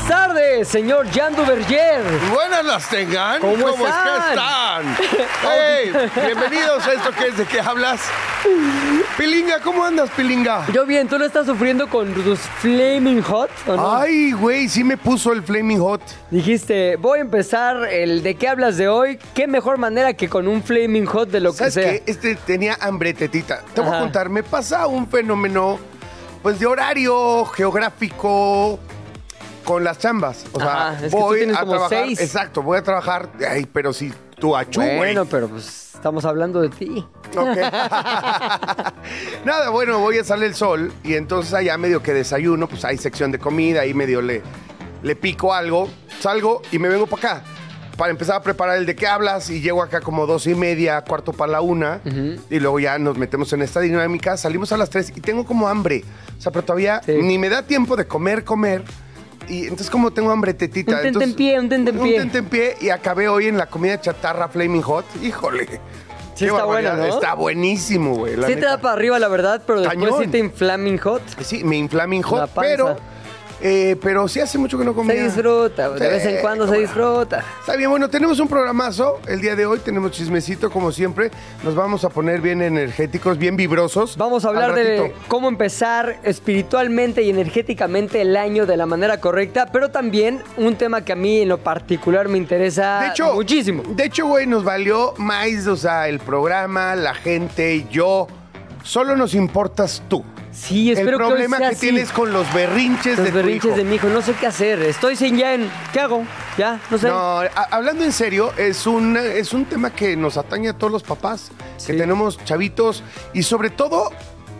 Buenas tardes, señor Jan Duverger. Buenas las tengan. ¿Cómo es que están? están? Hey, bienvenidos a esto que es de qué hablas. Pilinga, ¿cómo andas, Pilinga? Yo bien, ¿tú lo estás sufriendo con tus Flaming Hot o no? Ay, güey, sí me puso el Flaming Hot. Dijiste, voy a empezar el de qué hablas de hoy. ¿Qué mejor manera que con un Flaming Hot de lo que ¿Sabes sea? qué? Este tenía hambre, tetita. Te voy a contar, me pasa un fenómeno, pues, de horario geográfico con las chambas. O sea, Ajá, es que tú voy tienes a como trabajar. seis. Exacto, voy a trabajar. Ay, pero si tú achú, güey. Bueno, pero pues estamos hablando de ti. Ok. Nada, bueno, voy a salir el sol y entonces allá medio que desayuno, pues hay sección de comida, ahí medio le, le pico algo, salgo y me vengo para acá. Para empezar a preparar el de qué hablas y llego acá como dos y media, cuarto para la una y luego ya nos metemos en esta dinámica, salimos a las tres y tengo como hambre. O sea, pero todavía Sí. ni me da tiempo de comer, comer. Y entonces como tengo hambre tetita. Un tentempié, un tentempié. Un tentempié y acabé hoy en la comida chatarra Flaming Hot. Híjole. Sí está bueno, ¿no? Está buenísimo, güey. Sí te da para arriba, la verdad, pero después Cañón. sí te inflaming hot. Sí, me inflaming La hot, pero, eh, pero sí hace mucho que no comía. Se disfruta, de vez en cuando se disfruta. Está bien, bueno, tenemos un programazo el día de hoy, tenemos chismecito como siempre, nos vamos a poner bien energéticos, bien vibrosos. Vamos a hablar de cómo empezar espiritualmente y energéticamente el año de la manera correcta, pero también un tema que a mí en lo particular me interesa De hecho, muchísimo. De hecho, güey, nos valió más, o sea, el programa, la gente, yo. Solo nos importas tú. Sí, El espero que hoy problema sea que así. tienes con los berrinches Los de tu berrinches hijo. de mi hijo, no sé qué hacer. Estoy sin ya en. ¿Qué hago? Ya, no sé. No, a- hablando en serio, es un, es un tema que nos atañe a todos los papás, Sí. que tenemos chavitos y sobre todo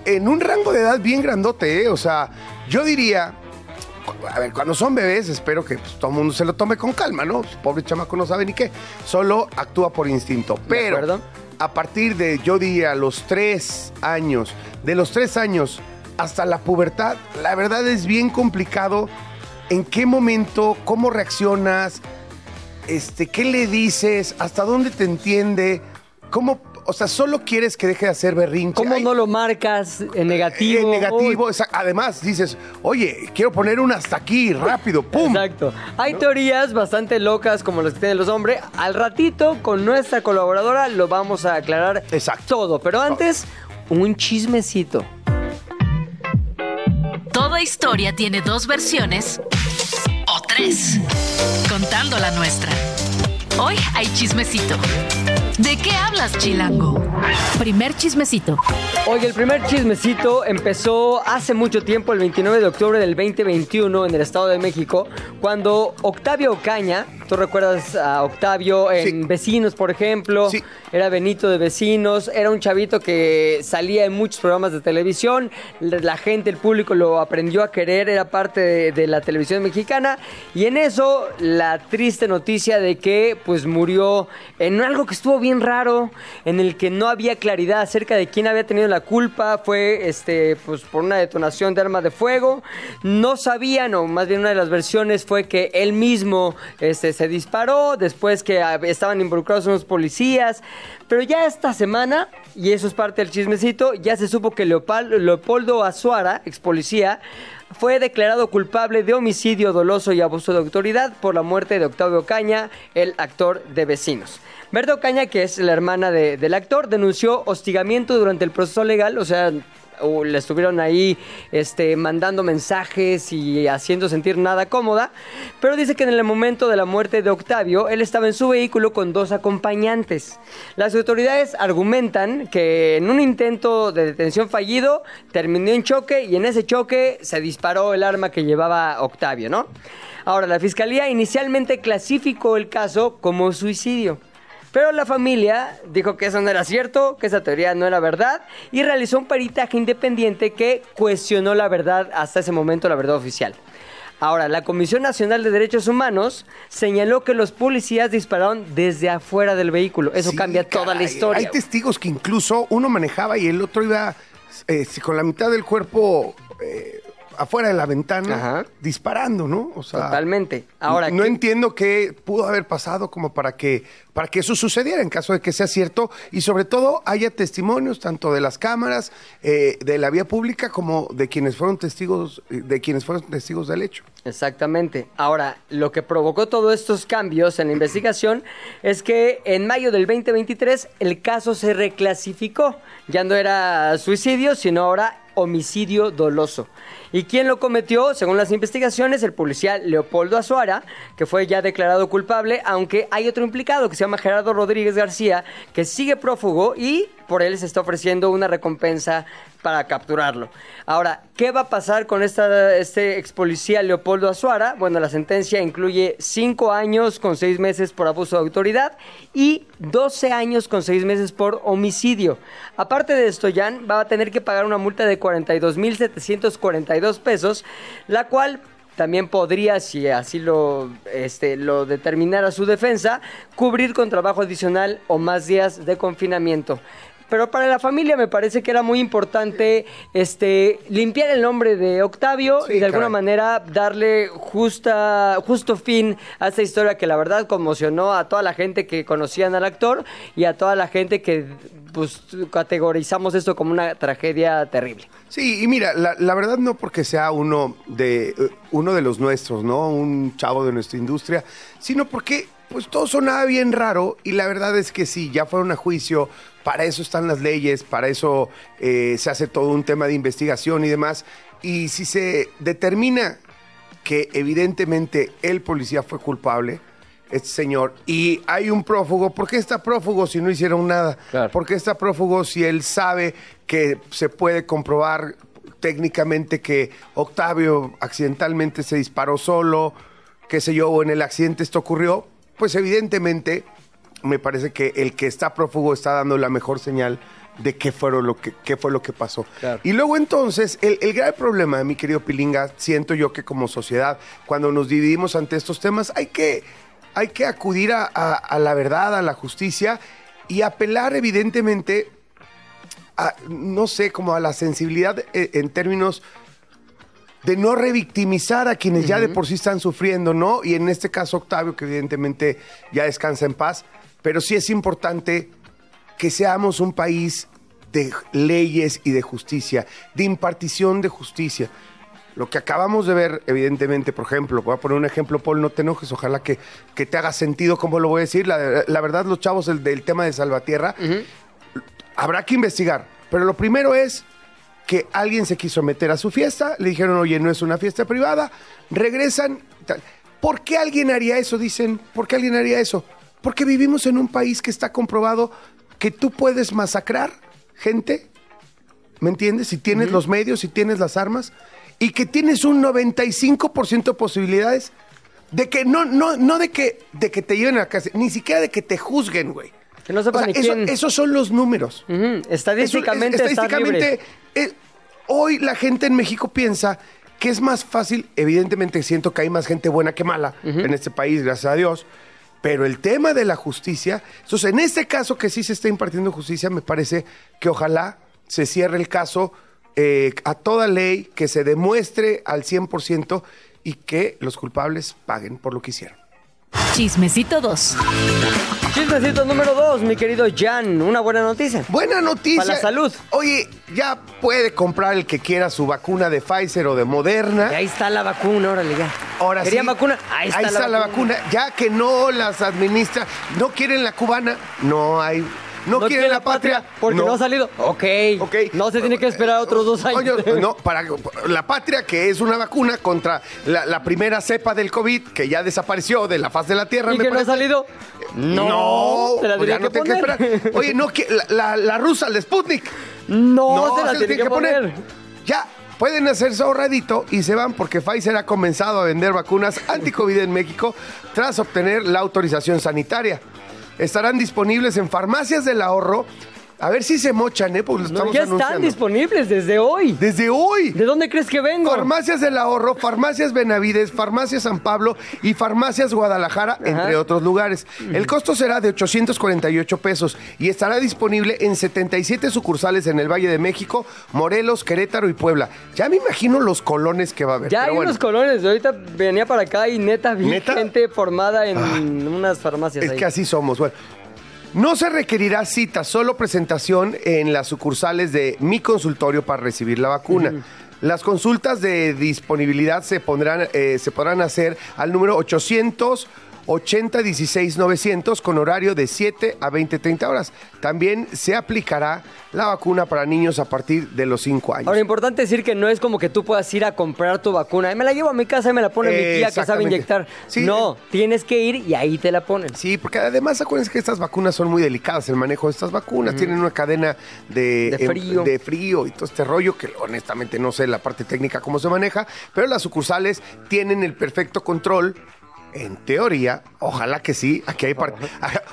en un rango de edad bien grandote, ¿eh? O sea, yo diría, cu- a ver, cuando son bebés, espero que pues, todo el mundo se lo tome con calma, ¿no? Pues, Pobre chamaco no sabe ni qué, solo actúa por instinto. Pero acuerdo. A partir de, yo diría, los tres años, de los tres años hasta la pubertad, la verdad es bien complicado en qué momento, cómo reaccionas, este, qué le dices, hasta dónde te entiende, cómo, o sea, solo quieres que deje de hacer berrinche. ¿Cómo Ay, no lo marcas en negativo? En negativo, Uy, además dices, oye, quiero poner un hasta aquí, rápido, pum. Exacto. Hay teorías bastante locas como las que tienen los hombres. Al ratito, con nuestra colaboradora, lo vamos a aclarar Exacto. todo. Pero antes, un chismecito. Toda historia tiene dos versiones o tres, contando la nuestra. Hoy hay chismecito. ¿De qué hablas, Chilango? Primer chismecito. Oye, el primer chismecito empezó hace mucho tiempo, el 29 de octubre del 2021, en el Estado de México, cuando Octavio Ocaña, tú recuerdas a Octavio en Sí. Vecinos, por ejemplo, Sí. era Benito de Vecinos, era un chavito que salía en muchos programas de televisión, la gente, el público lo aprendió a querer, era parte de, de la televisión mexicana, y en eso la triste noticia de que pues murió en algo que estuvo bien raro, en el que no había claridad acerca de quién había tenido la culpa, fue este pues por una detonación de arma de fuego, no sabían, o más bien una de las versiones fue que él mismo este, se disparó, después que estaban involucrados unos policías, pero ya esta semana, y eso es parte del chismecito, ya se supo que Leopoldo Azuara, ex policía, fue declarado culpable de homicidio doloso y abuso de autoridad por la muerte de Octavio Caña, el actor de Vecinos. Berta Ocaña, que es la hermana de- del actor, denunció hostigamiento durante el proceso legal, o sea, o le estuvieron ahí este, mandando mensajes y haciendo sentir nada cómoda, pero dice que en el momento de la muerte de Octavio, él estaba en su vehículo con dos acompañantes. Las autoridades argumentan que en un intento de detención fallido terminó en choque y en ese choque se disparó el arma que llevaba Octavio, ¿no? Ahora, la fiscalía inicialmente clasificó el caso como suicidio. Pero la familia dijo que eso no era cierto, que esa teoría no era verdad y realizó un peritaje independiente que cuestionó la verdad hasta ese momento, la verdad oficial. Ahora, la Comisión Nacional de Derechos Humanos señaló que los policías dispararon desde afuera del vehículo. Eso Sí, cambia toda la historia. Hay testigos que incluso uno manejaba y el otro iba eh, con la mitad del cuerpo eh, afuera de la ventana Ajá. disparando, ¿no? O sea, Totalmente. Ahora, no ¿qué- entiendo qué pudo haber pasado como para que para que eso sucediera en caso de que sea cierto y sobre todo haya testimonios tanto de las cámaras eh, de la vía pública como de quienes fueron testigos de quienes fueron testigos del hecho. Exactamente. Ahora, lo que provocó todos estos cambios en la investigación es que en mayo del 2023 el caso se reclasificó. Ya no era suicidio, sino ahora homicidio doloso. ¿Y quién lo cometió? Según las investigaciones, el policía Leopoldo Azuara, que fue ya declarado culpable, aunque hay otro implicado que se llama Gerardo Rodríguez García, que sigue prófugo y por él se está ofreciendo una recompensa para capturarlo. Ahora, ¿qué va a pasar con este ex policía Leopoldo Azuara? Bueno, la sentencia incluye 5 años con 6 meses por abuso de autoridad y 12 años con 6 meses por homicidio. Aparte de esto, Jan va a tener que pagar una multa de 42.742 pesos, la cual también podría, si así este, lo determinara su defensa, cubrir con trabajo adicional o más días de confinamiento. Pero para la familia me parece que era muy importante este, limpiar el nombre de Octavio Sí, y de alguna caray. manera darle justa, justo fin a esta historia que la verdad conmocionó a toda la gente que conocían al actor y a toda la gente que pues, categorizamos esto como una tragedia terrible. Sí, y mira, la, la verdad no porque sea uno de, eh, uno de los nuestros, ¿no? Un chavo de nuestra industria, sino porque pues todo sonaba bien raro y la verdad es que sí, ya fueron a juicio, para eso están las leyes, para eso eh, se hace todo un tema de investigación y demás. Y si se determina que evidentemente el policía fue culpable, este señor, y hay un prófugo, ¿por qué está prófugo si no hicieron nada? Claro. ¿Por qué está prófugo si él sabe que se puede comprobar técnicamente que Octavio accidentalmente se disparó solo, qué sé yo, o en el accidente esto ocurrió? Pues evidentemente me parece que el que está prófugo está dando la mejor señal de qué, fueron lo que, qué fue lo que pasó. Claro. Y luego entonces, el, el grave problema, mi querido Pilinga, siento yo que como sociedad, cuando nos dividimos ante estos temas, hay que, hay que acudir a, a- a la verdad, a la justicia y apelar evidentemente a, no sé, como a la sensibilidad eh, en términos de no revictimizar a quienes ya de por sí están sufriendo, ¿no? Y en este caso Octavio, que evidentemente ya descansa en paz, pero sí es importante que seamos un país de leyes y de justicia, de impartición de justicia. Lo que acabamos de ver, evidentemente, por ejemplo, voy a poner un ejemplo, Paul, no te enojes, ojalá que, que te haga sentido cómo lo voy a decir. La, la verdad, los chavos del, del tema de Salvatierra, habrá que investigar, pero lo primero es que alguien se quiso meter a su fiesta, le dijeron, oye, no es una fiesta privada, regresan. tal. ¿Por qué alguien haría eso? Dicen, ¿por qué alguien haría eso? Porque vivimos en un país que está comprobado que tú puedes masacrar gente, ¿me entiendes? Si tienes los medios, si tienes las armas, y que tienes un 95% de posibilidades de que, no, no, no de que, de que te lleven a la cárcel, ni siquiera de que te juzguen, güey. Que no sepa O sea, ni eso- quién. esos son los números. Estadísticamente, es- está libre. eh, hoy la gente en México piensa que es más fácil, evidentemente siento que hay más gente buena que mala en este país, gracias a Dios, pero el tema de la justicia, entonces en este caso que sí se está impartiendo justicia, me parece que ojalá se cierre el caso eh, a toda ley, que se demuestre al 100% y que los culpables paguen por lo que hicieron. Chismecito 2. Chismecito número dos, mi querido Jan. Una buena noticia. Buena noticia. Para la salud. Oye, ya puede comprar el que quiera su vacuna de Pfizer o de Moderna. Y ahí está la vacuna, órale ya. Ahora ¿Querían sí, vacuna? Ahí está, la, vacuna. Ya que no las administra, no quieren la cubana, no hay. No, quieren la patria, porque no. ha salido. Ok. Ok. No se tiene que esperar otros dos años. Oye, no, para la patria, que es una vacuna contra la, la primera cepa del COVID, que ya desapareció de la faz de la Tierra. ¿Y me que no ha salido? No, Se la pues ya tenía no que tiene que poner. esperar. Oye, no, que la, la- la rusa, el Sputnik. No, se la tiene que poner. Ya, pueden hacerse ahorradito y se van porque Pfizer ha comenzado a vender vacunas anti-COVID en México tras obtener la autorización sanitaria. Estarán disponibles en farmacias del ahorro A ver si se mochan, ¿eh? Porque lo estamos ya están disponibles desde hoy. Desde hoy. ¿De dónde crees que vengo? Farmacias del Ahorro, Farmacias Benavides, Farmacias San Pablo y Farmacias Guadalajara, entre otros lugares. El costo será de 848 pesos y estará disponible en 77 sucursales en el Valle de México, Morelos, Querétaro y Puebla. Ya me imagino los colones que va a haber. Ya hay bueno. unos colones. Ahorita venía para acá y neta vi ¿Neta? gente formada en unas farmacias Es ahí. que así somos. Bueno, no se requerirá cita, solo presentación en las sucursales de mi consultorio para recibir la vacuna. Las consultas de disponibilidad se, pondrán, eh, se podrán hacer al número 800 80 16 900 con horario de 7 a 20 30 horas. También se aplicará la vacuna para niños a partir de los 5 años. Ahora, importante decir que no es como que tú puedas ir a comprar tu vacuna. Me la llevo a mi casa y me la pone mi tía que sabe inyectar. Sí. No, tienes que ir y ahí te la ponen. Sí, porque además acuérdense que estas vacunas son muy delicadas, el manejo de estas vacunas. Tienen una cadena de, De em, de frío y todo este rollo que honestamente no sé la parte técnica cómo se maneja, pero las sucursales tienen el perfecto control. En teoría, ojalá que sí, aquí hay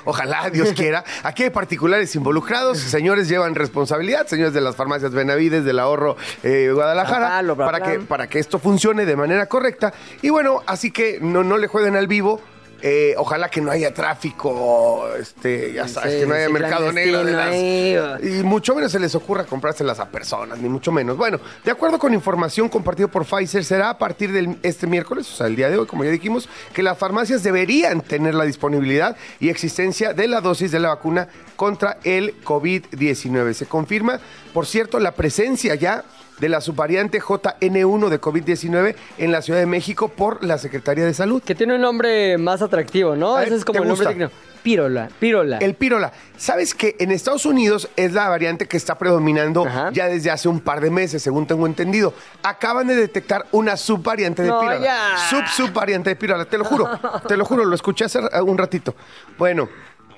ojalá Dios quiera, aquí hay particulares involucrados, señores llevan responsabilidad, señores de las farmacias Benavides, del ahorro eh, Guadalajara, para que para que esto funcione de manera correcta. Y bueno, así que no, no le jueguen al vivo. Eh, ojalá que no haya tráfico, este, ya sabes, Sí, que no haya sí, mercado negro de las- y mucho menos se les ocurra comprárselas a personas, ni mucho menos. Bueno, de acuerdo con información compartida por Pfizer, será a partir de este miércoles, o sea, el día de hoy, como ya dijimos, que las farmacias deberían tener la disponibilidad y existencia de la dosis de la vacuna contra el COVID-19. Se confirma, por cierto, la presencia ya de la subvariante JN1 de COVID-19 en la Ciudad de México por la Secretaría de Salud. Que tiene un nombre más atractivo, ¿no? Ver, Ese es como ¿te el nombre digno. Pirola, pirola. El pirola. ¿Sabes que en Estados Unidos es la variante que está predominando Ajá. ya desde hace un par de meses, según tengo entendido? Acaban de detectar una subvariante de No, pirola. ya. Sub subvariante de pirola, te lo juro. te lo juro, lo escuché hace un ratito. Bueno,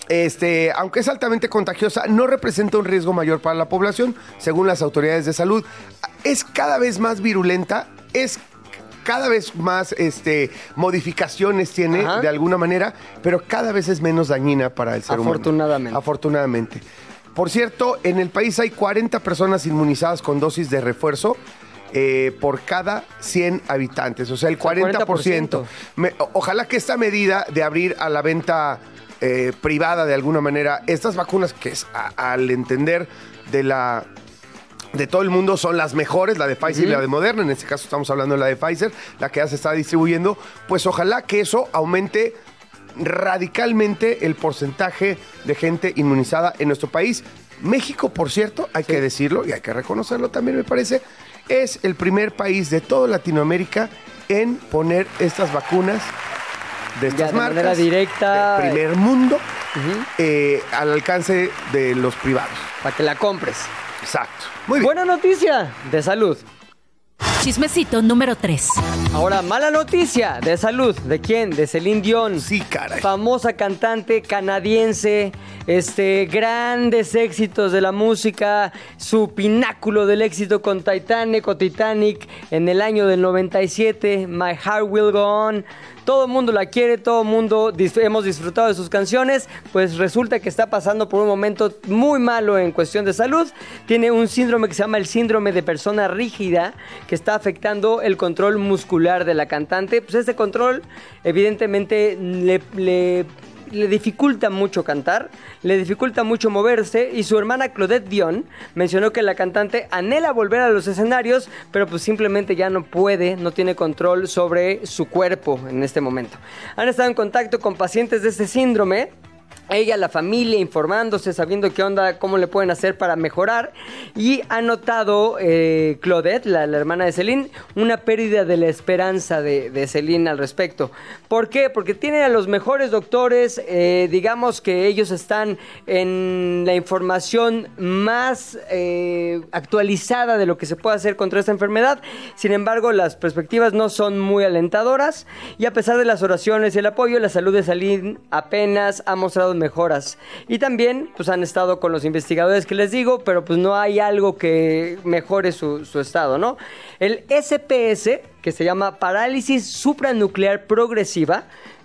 este, aunque es altamente contagiosa, no representa un riesgo mayor para la población, según las autoridades de salud. Es cada vez más virulenta, es cada vez más este, modificaciones tiene Ajá. de alguna manera, pero cada vez es menos dañina para el ser humano. Afortunadamente. Afortunadamente. Por cierto, en el país hay 40 personas inmunizadas con dosis de refuerzo. eh, por cada 100 habitantes, o sea, el O sea, 40%. 40%. Me- o- ojalá que esta medida de abrir a la venta eh, privada de alguna manera. Estas vacunas, que es a- al entender de la de todo el mundo son las mejores, la de Pfizer y la de Moderna, en este caso estamos hablando de la de Pfizer, la que ya se está distribuyendo, pues ojalá que eso aumente radicalmente el porcentaje de gente inmunizada en nuestro país. México, por cierto, hay que decirlo y hay que reconocerlo también, me parece, es el primer país de toda Latinoamérica en poner estas vacunas de estas de marcas manera directa. del primer mundo eh, al alcance de los privados. Para que la compres. Exacto. Muy bien. Buena noticia de salud. Chismecito número 3. Ahora, mala noticia de salud. ¿De quién? De Celine Dion. Sí, caray. Famosa cantante canadiense, este, grandes éxitos de la música, su pináculo del éxito con Titanic o Titanic en el año del 97, My Heart Will Go On. Todo el mundo la quiere, todo el mundo hemos disfrutado de sus canciones, pues resulta que está pasando por un momento muy malo en cuestión de salud. Tiene un síndrome que se llama el síndrome de persona rígida, que está afectando el control muscular de la cantante. Pues este control evidentemente le- le dificulta mucho cantar, le dificulta mucho moverse y su hermana Claudette Dion mencionó que la cantante anhela volver a los escenarios, pero pues simplemente ya no puede, no tiene control sobre su cuerpo en este momento. Han estado en contacto con pacientes de este síndrome ella, la familia, informándose, sabiendo qué onda, cómo le pueden hacer para mejorar. Y ha notado eh, Claudette, la, hermana de Celine, una pérdida de la esperanza de, de Celine al respecto. ¿Por qué? Porque tiene a los mejores doctores, eh, digamos que ellos están en la información más eh, actualizada de lo que se puede hacer contra esta enfermedad. Sin embargo, las perspectivas no son muy alentadoras. Y a pesar de las oraciones y el apoyo, la salud de Celine apenas ha mostrado mejoras. Y también, pues han estado con los investigadores que les digo, pero pues no hay algo que mejore su, estado, ¿no? El SPS, que se llama parálisis supranuclear progresiva,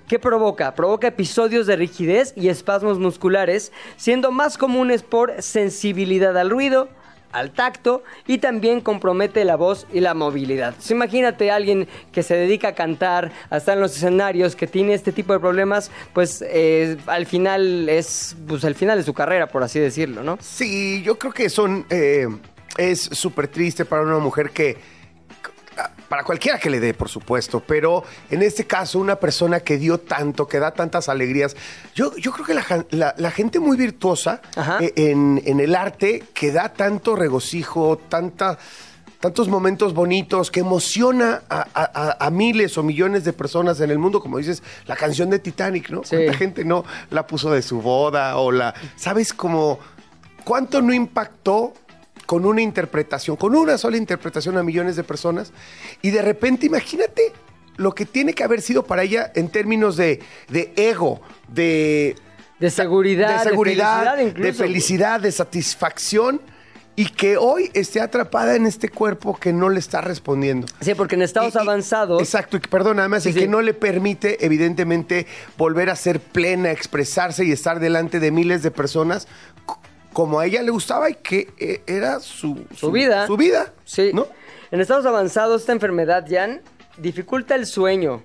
¿Qué provoca? Provoca episodios de rigidez y espasmos musculares, siendo más comunes por sensibilidad al ruido, al tacto y también compromete la voz y la movilidad. Entonces, imagínate a alguien que se dedica a cantar, a estar en los escenarios, que tiene este tipo de problemas, pues eh, al final es pues, el final de su carrera, por así decirlo, ¿no? Sí, yo creo que son. eh, es súper triste para una mujer que. Para cualquiera que le dé, por supuesto, pero en este caso, una persona que dio tanto, que da tantas alegrías. Yo, yo creo que la, jan- la- la gente muy virtuosa eh, en, en el arte, que da tanto regocijo, tanta, tantos momentos bonitos, que emociona a, a- a- a miles o millones de personas en el mundo, como dices, la canción de Titanic, ¿no? Sí. ¿Cuánta gente no la puso de su boda o la. ¿Sabes cómo? ¿Cuánto no impactó con una interpretación, con una sola interpretación a millones de personas? Y de repente, imagínate lo que tiene que haber sido para ella en términos de, de ego, de, De seguridad, de seguridad, felicidad de felicidad, de satisfacción. Y que hoy esté atrapada en este cuerpo que no le está respondiendo. Sí, porque en estados Y- avanzados... Exacto, y perdón, además, Sí, y sí. que no le permite, evidentemente, volver a ser plena, expresarse y estar delante de miles de personas como a ella le gustaba y que eh, era su, Su vida. Su vida. Sí. ¿No? En estados avanzados, esta enfermedad, Jan, dificulta el sueño,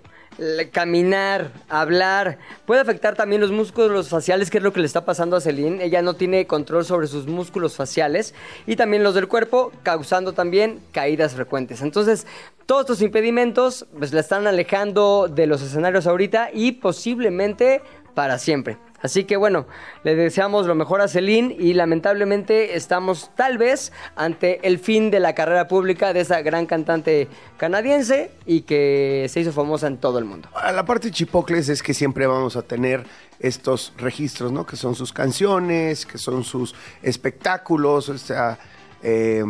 caminar, hablar. Puede afectar también los músculos faciales, que es lo que le está pasando a Celine. Ella no tiene control sobre sus músculos faciales y también los del cuerpo, causando también caídas frecuentes. Entonces, todos estos impedimentos pues, la están alejando de los escenarios ahorita y posiblemente para siempre. Así que bueno, le deseamos lo mejor a Celine y lamentablemente estamos tal vez ante el fin de la carrera pública de esa gran cantante canadiense y que se hizo famosa en todo el mundo. A La parte chipocles es que siempre vamos a tener estos registros, ¿no? Que son sus canciones, que son sus espectáculos, o sea, eh,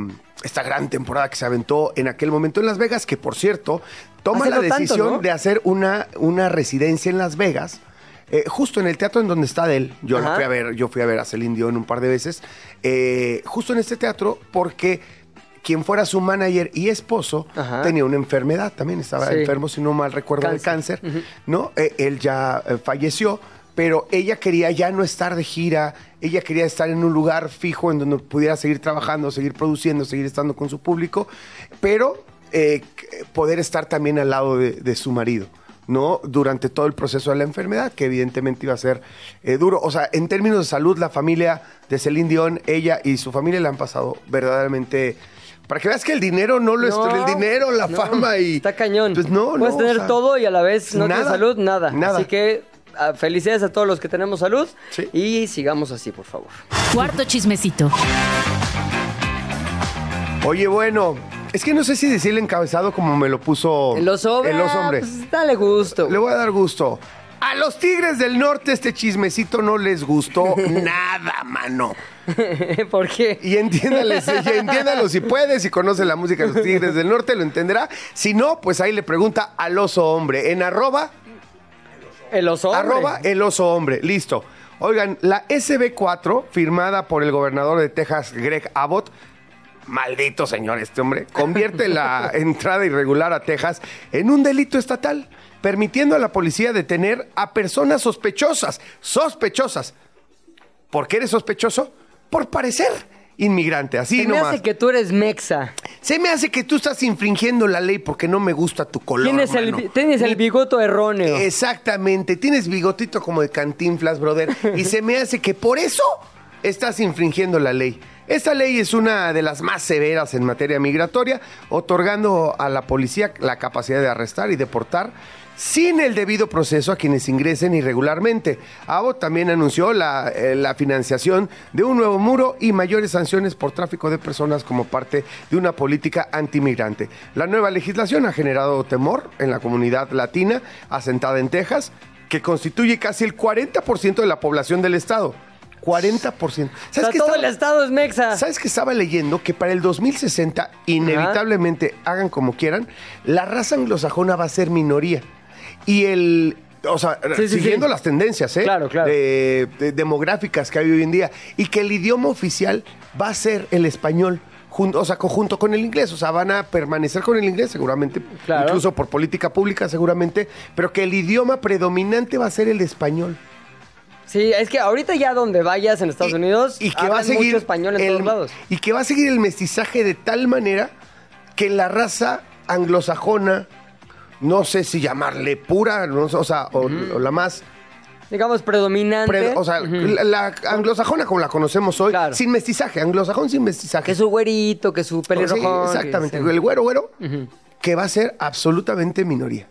esta gran temporada que se aventó en aquel momento en Las Vegas, que por cierto, toma la tanto, decisión ¿no? de hacer una, una residencia en Las Vegas. Eh, justo en el teatro en donde está él, yo la fui a ver, yo fui a ver a Celine Dion un par de veces, eh, justo en este teatro, porque quien fuera su manager y esposo Ajá. tenía una enfermedad también, estaba Sí. enfermo, si no mal recuerdo, de Cáncer. ¿no? Eh, él ya eh, falleció, pero ella quería ya no estar de gira, ella quería estar en un lugar fijo en donde pudiera seguir trabajando, seguir produciendo, seguir estando con su público, pero eh, poder estar también al lado de, de su marido. ¿No? Durante todo el proceso de la enfermedad, que evidentemente iba a ser eh, duro. O sea, en términos de salud, la familia de Celine Dion, ella y su familia le han pasado verdaderamente. Para que veas que el dinero no lo es. No, El dinero, la no, fama y. Está cañón. Pues no, Puedes no, tener o sea, todo y a la vez no tienes nada, salud, nada. nada. Así que ah, felicidades a todos los que tenemos salud Sí. y sigamos así, por favor. Cuarto chismecito. Oye, bueno, es que no sé si decirle encabezado como me lo puso. El oso. El oso hombre. Pues, dale gusto. Le voy a dar gusto. A los Tigres del Norte este chismecito no les gustó nada, mano. ¿Por qué? Y entiéndales, entiéndalo si puede, si conoce la música de los Tigres del Norte, lo entenderá. Si no, pues ahí le pregunta al oso hombre. En arroba, El oso hombre. arroba el oso hombre. Listo. Oigan, la SB4, firmada por el gobernador de Texas, Greg Abbott, maldito señor este hombre, convierte la entrada irregular a Texas en un delito estatal, permitiendo a la policía detener a personas sospechosas, sospechosas. ¿Por qué eres sospechoso? Por parecer inmigrante, así Se me nomás. hace que tú eres mexa. Se me hace que tú estás infringiendo la ley porque no me gusta tu color. Tienes el, mano. tienes el bigoto erróneo. Exactamente, tienes bigotito como de cantinflas, brother. Y se me hace que por eso estás infringiendo la ley. Esta ley es una de las más severas en materia migratoria, otorgando a la policía la capacidad de arrestar y deportar sin el debido proceso a quienes ingresen irregularmente. Abbott también anunció la, eh, la financiación de un nuevo muro y mayores sanciones por tráfico de personas como parte de una política antimigrante. La nueva legislación ha generado temor en la comunidad latina asentada en Texas, que constituye casi el 40% de la población del estado. 40%. o sea, ¿Sabes qué todo estaba- el estado es mexa. ¿Sabes que estaba leyendo? Que para el 2060, inevitablemente, hagan como quieran, la raza anglosajona va a ser minoría. Y el. O sea, Sí, sí, siguiendo sí. las tendencias, ¿eh? Claro, claro. De- de demográficas que hay hoy en día. Y que el idioma oficial va a ser el español. jun- o sea, conjunto con el inglés, o sea, van a permanecer con el inglés seguramente, Claro. incluso por política pública seguramente, pero que el idioma predominante va a ser el español. Sí, es que ahorita ya donde vayas en Estados Y- Unidos, y que va a seguir mucho español en el- todos lados. Y que va a seguir el mestizaje de tal manera que la raza anglosajona, no sé si llamarle pura, no o sea, o, o la más Digamos, predominante. Pre- o sea, la, la anglosajona como la conocemos hoy, Claro. sin mestizaje, anglosajón sin mestizaje. que su güerito, que su Sí, pelirrojón. que- exactamente, sí. el güero güero, que va a ser absolutamente minoría.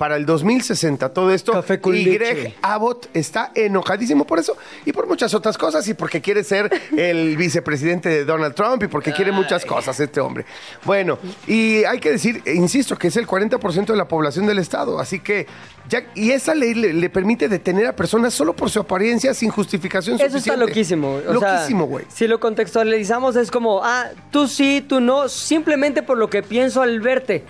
Para el 2060 todo esto Café con y leche. Greg Abbott está enojadísimo por eso y por muchas otras cosas y porque quiere ser el vicepresidente de Donald Trump y porque quiere muchas cosas este hombre. Bueno, y hay que decir, e insisto, que es el 40% de la población del estado, así que ya y esa ley le, le permite detener a personas solo por su apariencia sin justificación Eso está suficiente. loquísimo. o loquísimo, güey. Si lo contextualizamos es como, ah, tú sí, tú no, simplemente por lo que pienso al verte.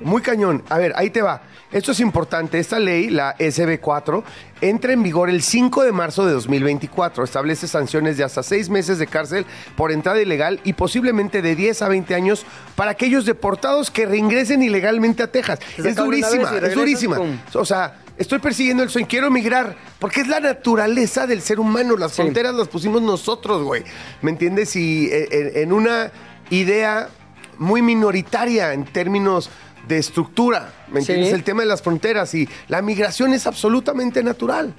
Muy cañón. A ver, ahí te va. Esto es importante. Esta ley, la SB4, entra en vigor el 5 de marzo de 2024. Establece sanciones de hasta seis meses de cárcel por entrada ilegal y posiblemente de 10 a 20 años para aquellos deportados que reingresen ilegalmente a Texas. Se Es durísima, es durísima. pum. O sea, estoy persiguiendo el sueño, quiero migrar, porque es la naturaleza del ser humano. Las Sí. fronteras las pusimos nosotros, güey. ¿Me entiendes? Y eh, en una idea muy minoritaria en términos de estructura, ¿me Sí. entiendes? El tema de las fronteras y la migración es absolutamente natural.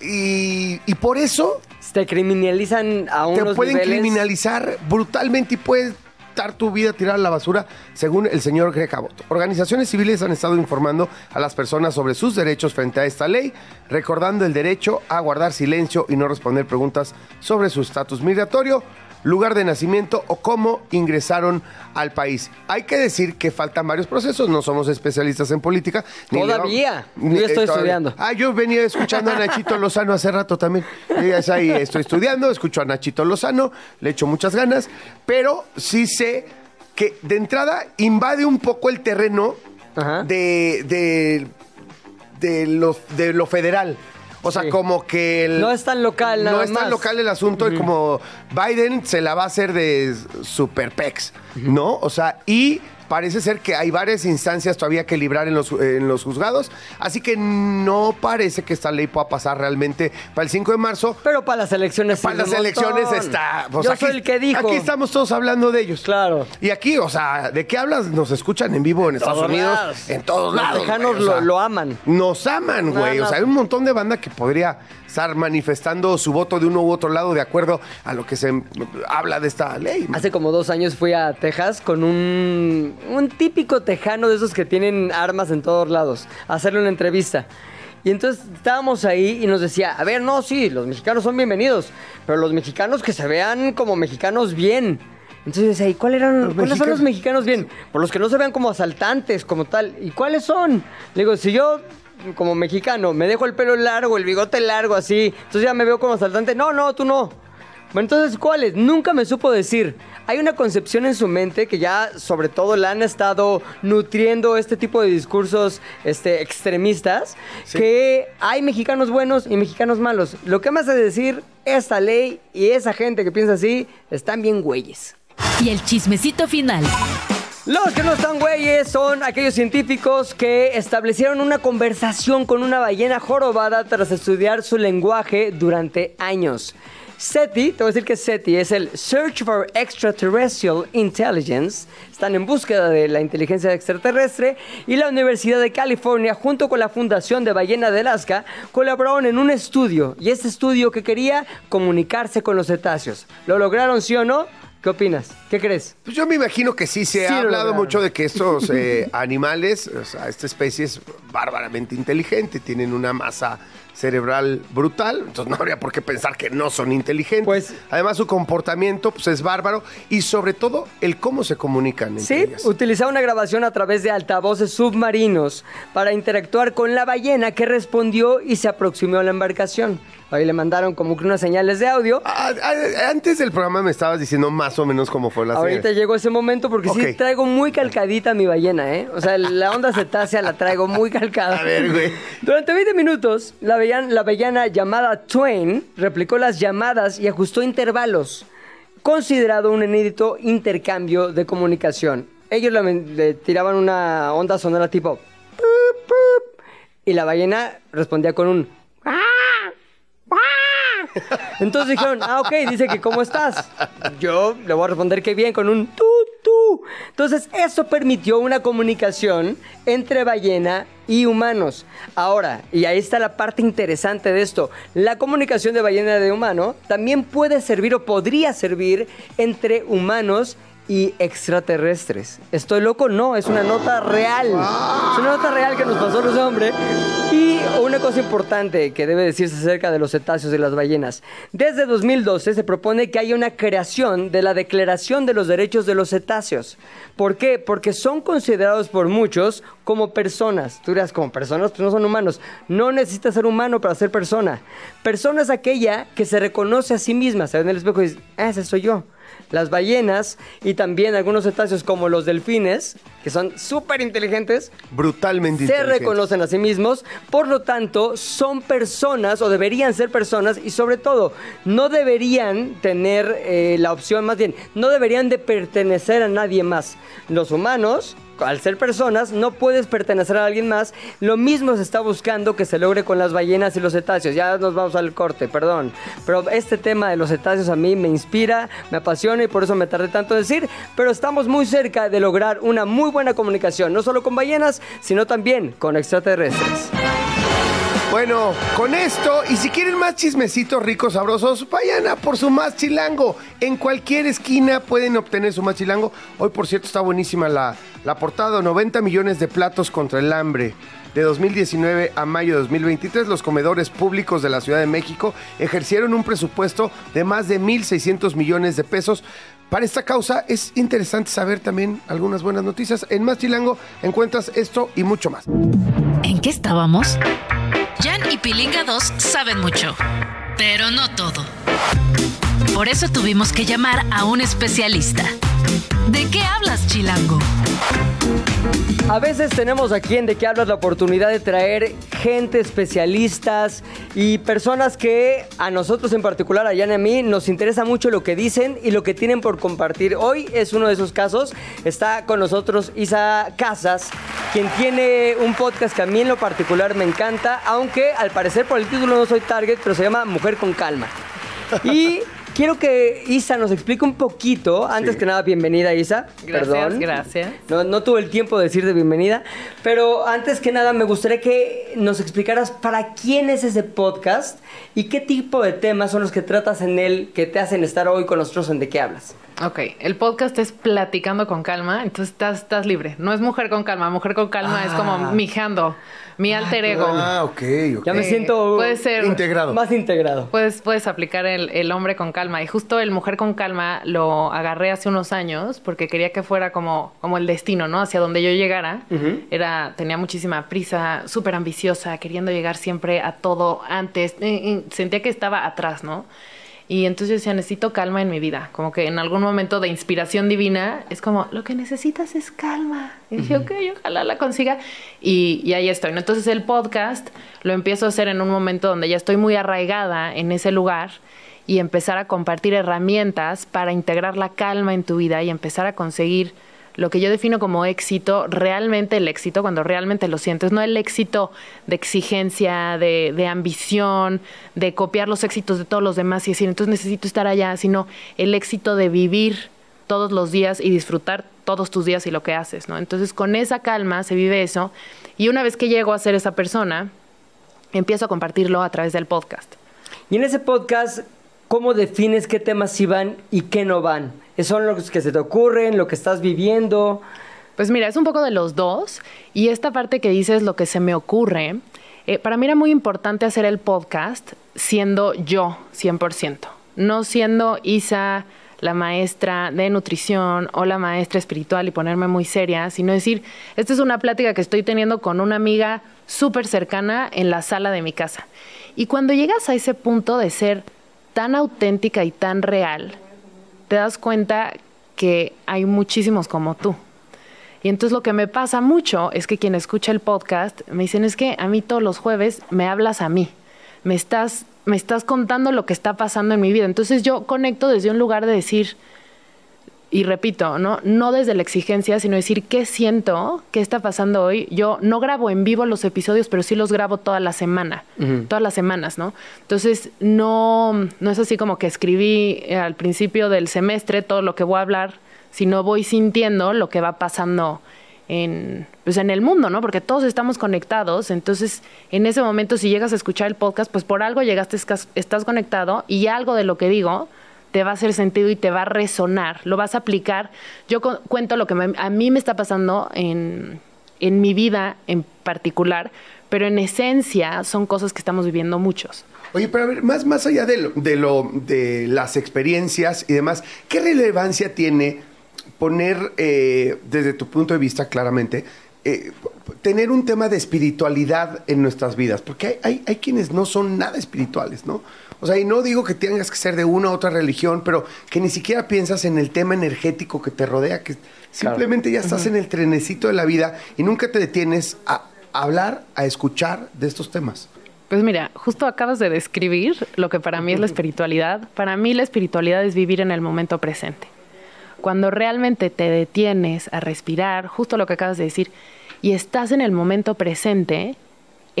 Y, y por eso Te criminalizan a te unos pueden niveles- criminalizar brutalmente y puedes dar tu vida a tirar a la basura, según el señor Greg Abbott. Organizaciones civiles han estado informando a las personas sobre sus derechos frente a esta ley, recordando el derecho a guardar silencio y no responder preguntas sobre su estatus migratorio, lugar de nacimiento o cómo ingresaron al país. Hay que decir que faltan varios procesos, no somos especialistas en política. ni Todavía. Yo estoy eh, todavía. estudiando. Ah, yo venía escuchando a Nachito Lozano hace rato también. Es ahí, estoy estudiando, escucho a Nachito Lozano, le echo muchas ganas, pero sí sé que de entrada invade un poco el terreno Ajá. de, de, de, lo, de lo federal. O sea, Sí. como que... el- No es tan local No nada es tan más. local el asunto y como Biden se la va a hacer de super pex, ¿no? O sea, y parece ser que hay varias instancias todavía que librar en los, en los juzgados, así que no parece que esta ley pueda pasar realmente para el 5 de marzo. Pero para las elecciones Para las elecciones está... pues, Yo aquí- soy el que dijo. Aquí estamos todos hablando de ellos. Claro. Y aquí, o sea, ¿de qué hablas? Nos escuchan en vivo en Estados Unidos, lados. en todos Los lados. tejanos güey, o sea, lo- lo aman. Nos aman, güey. No, O sea, hay un montón de banda que podría estar manifestando su voto de uno u otro lado de acuerdo a lo que se habla de esta ley. man. Hace como dos años fui a Texas con un, un típico tejano de esos que tienen armas en todos lados, a hacerle una entrevista. Y entonces estábamos ahí y nos decía, a ver, no, sí, los mexicanos son bienvenidos, pero los mexicanos que se vean como mexicanos bien. Entonces yo decía, ¿y cuál eran, Los cuáles son los mexicanos- mexicanos bien? Por los que no se vean como asaltantes, como tal. ¿Y cuáles son? Le digo, si yo como mexicano me dejo el pelo largo, el bigote largo así, entonces ya me veo como asaltante. No, no, tú no. Bueno, entonces, ¿cuáles? Nunca me supo decir. Hay una concepción en su mente que ya, sobre todo, la han estado nutriendo este tipo de discursos este, extremistas, que hay mexicanos buenos y mexicanos malos. Lo que me hace decir, esta ley y esa gente que piensa así, están bien güeyes. Y el chismecito final. Los que no están güeyes son aquellos científicos que establecieron una conversación con una ballena jorobada tras estudiar su lenguaje durante años. SETI, te voy a decir que SETI es el Search for Extraterrestrial Intelligence. Están en búsqueda de la inteligencia extraterrestre y la Universidad de California junto con la Fundación de Ballena de Alaska colaboraron en un estudio y este estudio que quería comunicarse con los cetáceos. ¿Lo lograron sí o no? ¿Qué opinas? ¿Qué crees? Pues yo me imagino que sí, se Sí ha hablado mucho de que estos eh, animales, o sea, esta especie es bárbaramente inteligente, tienen una masa cerebral brutal, entonces no habría por qué pensar que no son inteligentes. Pues- Además su comportamiento pues, es bárbaro y sobre todo el cómo se comunican entre Sí, ellas. utilizaba una grabación a través de altavoces submarinos para interactuar con la ballena que respondió y se aproximó a la embarcación. Ahí le mandaron como que unas señales de audio. Ah, ah, antes del programa me estabas diciendo más o menos cómo fue la Ahorita serie. llegó ese momento porque sí traigo muy calcadita mi ballena, ¿eh? O sea, la onda cetácea la traigo muy calcada. A ver, güey. Durante 20 minutos, la avellana, la avellana llamada Twain replicó las llamadas y ajustó intervalos. considerado un inédito intercambio de comunicación. Ellos le, le tiraban una onda sonora tipo... Y la ballena respondía con un... Entonces dijeron, ah, ok, dice que ¿cómo estás? Yo le voy a responder que bien con un tú, tú. Entonces, eso permitió una comunicación entre ballena y humanos. Ahora, y ahí está la parte interesante de esto, la comunicación de ballena de humano también puede servir o podría servir entre humanos y extraterrestres. ¿Estoy loco? No, es una nota real. Es una nota real que nos pasó a los hombres. Y una cosa importante que debe decirse acerca de los cetáceos y las ballenas. Desde 2012 se propone que haya una creación de la Declaración de los Derechos de los Cetáceos. ¿Por qué? Porque son considerados por muchos como personas. Tú dirás, como personas, pues no son humanos. No necesitas ser humano para ser persona. Persona es aquella que se reconoce a sí misma. Se ve en el espejo y dice, "Ah, ese soy yo las ballenas y también algunos cetáceos como los delfines, que son súper inteligentes, Brutalmente se reconocen a sí mismos, por lo tanto son personas o deberían ser personas y sobre todo no deberían tener eh, la opción, más bien, no deberían de pertenecer a nadie más. Los humanos... Al ser personas, no puedes pertenecer a alguien más. Lo mismo se está buscando que se logre con las ballenas y los cetáceos. Ya nos vamos al corte, perdón. Pero este tema de los cetáceos a mí me inspira, me apasiona y por eso me tardé tanto en decir. Pero estamos muy cerca de lograr una muy buena comunicación, no solo con ballenas, sino también con extraterrestres. Bueno, con esto, y si quieren más chismecitos ricos, sabrosos, vayan a por su más chilango. En cualquier esquina pueden obtener su más chilango. Hoy, por cierto, está buenísima la, la portada. 90 millones de platos contra el hambre. De 2019 a mayo de 2023, los comedores públicos de la Ciudad de México ejercieron un presupuesto de más de 1.600 millones de pesos. Para esta causa es interesante saber también algunas buenas noticias. En Más Chilango encuentras esto y mucho más. ¿En qué estábamos? Jan y Pilinga 2 saben mucho, pero no todo. Por eso tuvimos que llamar a un especialista. ¿De qué hablas, Chilango? A veces tenemos aquí en De qué hablas la oportunidad de traer gente, especialistas y personas que a nosotros en particular, a Jan y a mí, nos interesa mucho lo que dicen y lo que tienen por compartir. Hoy es uno de esos casos. Está con nosotros Isa Casas, quien tiene un podcast que a mí en lo particular me encanta, aunque al parecer por el título no soy target, pero se llama Mujer con Calma. Y quiero que Isa nos explique un poquito, antes Sí. que nada, bienvenida Isa. Gracias, Perdón. gracias. No, no tuve el tiempo de decir de bienvenida, pero antes que nada me gustaría que nos explicaras para quién es ese podcast y qué tipo de temas son los que tratas en él que te hacen estar hoy con nosotros en De qué hablas. Ok, el podcast es Platicando con Calma, entonces estás, estás libre. No es Mujer con Calma, Mujer con Calma es Ah. como mi jando, mi alter ego. Ah, ok, ok. Ya me Eh, siento puede ser- Integrado. más integrado. Puedes, puedes aplicar el, el hombre con calma. Y justo el mujer con calma lo agarré hace unos años porque quería que fuera como, como el destino, ¿no? Hacia donde yo llegara. Era, tenía muchísima prisa, súper ambiciosa, queriendo llegar siempre a todo antes. Eh, eh, Sentía que estaba atrás, ¿no? Y entonces yo decía, necesito calma en mi vida. Como que en algún momento de inspiración divina es como, lo que necesitas es calma. Y dije, ok, ojalá la consiga. Y, y ahí estoy. ¿no? Entonces el podcast lo empiezo a hacer en un momento donde ya estoy muy arraigada en ese lugar y empezar a compartir herramientas para integrar la calma en tu vida y empezar a conseguir lo que yo defino como éxito, realmente el éxito, cuando realmente lo sientes, no el éxito de exigencia, de, de ambición, de copiar los éxitos de todos los demás y decir, entonces necesito estar allá, sino el éxito de vivir todos los días y disfrutar todos tus días y lo que haces, ¿no? Entonces con esa calma se vive eso y una vez que llego a ser esa persona, empiezo a compartirlo a través del podcast. Y en ese podcast, ¿cómo defines qué temas sí van y qué no van? ¿Son los que se te ocurren, lo que estás viviendo? Pues mira, es un poco de los dos. Y esta parte que dices, lo que se me ocurre, eh, para mí era muy importante hacer el podcast siendo yo 100%. No siendo Isa, la maestra de nutrición o la maestra espiritual y ponerme muy seria, sino decir, esta es una plática que estoy teniendo con una amiga súper cercana en la sala de mi casa. Y cuando llegas a ese punto de ser tan auténtica y tan real, te das cuenta que hay muchísimos como tú. Y entonces lo que me pasa mucho es que quien escucha el podcast me dicen es que a mí todos los jueves me hablas a mí. me estás, me estás contando lo que está pasando en mi vida. Entonces yo conecto desde un lugar de decir, y repito, ¿no? no desde la exigencia, sino decir qué siento, qué está pasando hoy. Yo no grabo en vivo los episodios, pero sí los grabo toda la semana, todas las semanas, ¿no? Entonces, no, no es así como que escribí eh, al principio del semestre todo lo que voy a hablar, sino voy sintiendo lo que va pasando en, pues en el mundo, ¿no? Porque todos estamos conectados, entonces en ese momento si llegas a escuchar el podcast, pues por algo llegaste, estás- estás conectado y algo de lo que digo te va a hacer sentido y te va a resonar, lo vas a aplicar. Yo cu- cuento lo que a mí me está pasando en, en mi vida en particular, pero en esencia son cosas que estamos viviendo muchos. Oye, pero a ver, más, más allá de lo, de lo de las experiencias y demás, ¿qué relevancia tiene poner, eh, desde tu punto de vista, claramente, eh, tener un tema de espiritualidad en nuestras vidas? Porque hay, hay, hay quienes no son nada espirituales, ¿no? O sea, y no digo que tengas que ser de una u otra religión, pero que ni siquiera piensas en el tema energético que te rodea, que simplemente ya estás en el trenecito de la vida y nunca te detienes a hablar, a escuchar de estos temas. Pues mira, justo acabas de describir lo que para mí es la espiritualidad. Para mí la espiritualidad es vivir en el momento presente. Cuando realmente te detienes a respirar, justo lo que acabas de decir, y estás en el momento presente,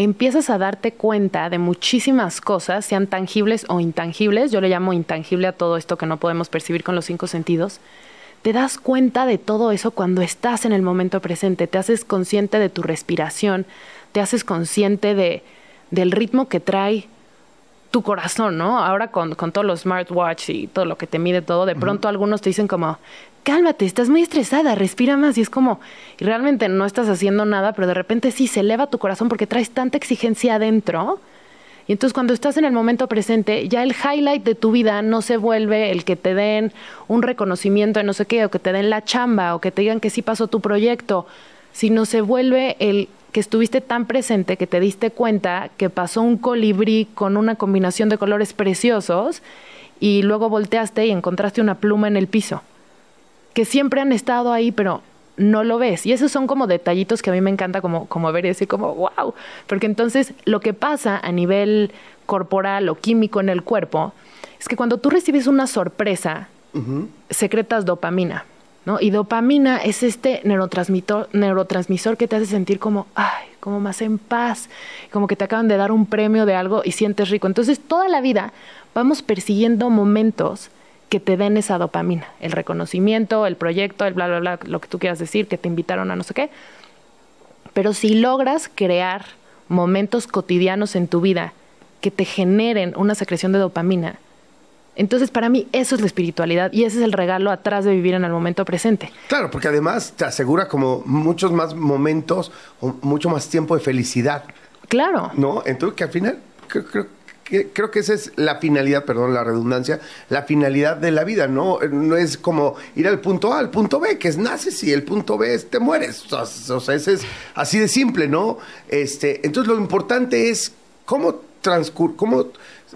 empiezas a darte cuenta de muchísimas cosas, sean tangibles o intangibles. Yo le llamo intangible a todo esto que no podemos percibir con los cinco sentidos. Te das cuenta de todo eso cuando estás en el momento presente, te haces consciente de tu respiración, te haces consciente de, del ritmo que trae tu corazón, ¿no? Ahora con, con todos los smartwatch y todo lo que te mide todo, de pronto algunos te dicen como, cálmate, estás muy estresada, respira más. Y es como, y realmente no estás haciendo nada, pero de repente sí se eleva tu corazón porque traes tanta exigencia adentro. Y entonces cuando estás en el momento presente, ya el highlight de tu vida no se vuelve el que te den un reconocimiento de no sé qué, o que te den la chamba, o que te digan que sí pasó tu proyecto, sino se vuelve el que estuviste tan presente que te diste cuenta que pasó un colibrí con una combinación de colores preciosos y luego volteaste y encontraste una pluma en el piso que siempre han estado ahí, pero no lo ves. Y esos son como detallitos que a mí me encanta como, como ver y decir como, wow. Porque entonces lo que pasa a nivel corporal o químico en el cuerpo es que cuando tú recibes una sorpresa, secretas dopamina. ¿no? Y dopamina es este neurotransmisor, neurotransmisor que te hace sentir como, ay, como más en paz, como que te acaban de dar un premio de algo y sientes rico. Entonces, toda la vida vamos persiguiendo momentos que te den esa dopamina, el reconocimiento, el proyecto, el bla, bla, bla, lo que tú quieras decir, que te invitaron a no sé qué. Pero si logras crear momentos cotidianos en tu vida que te generen una secreción de dopamina, entonces para mí eso es la espiritualidad y ese es el regalo atrás de vivir en el momento presente. Claro, porque además te asegura como muchos más momentos o mucho más tiempo de felicidad, Claro. ¿no? Entonces que al final creo, creo que, creo que esa es la finalidad, perdón la redundancia, la finalidad de la vida, ¿no? No es como ir al punto A al punto B, que es naces y el punto B es te mueres. O sea, ese es así de simple, ¿no? Este, entonces lo importante es cómo transcur cómo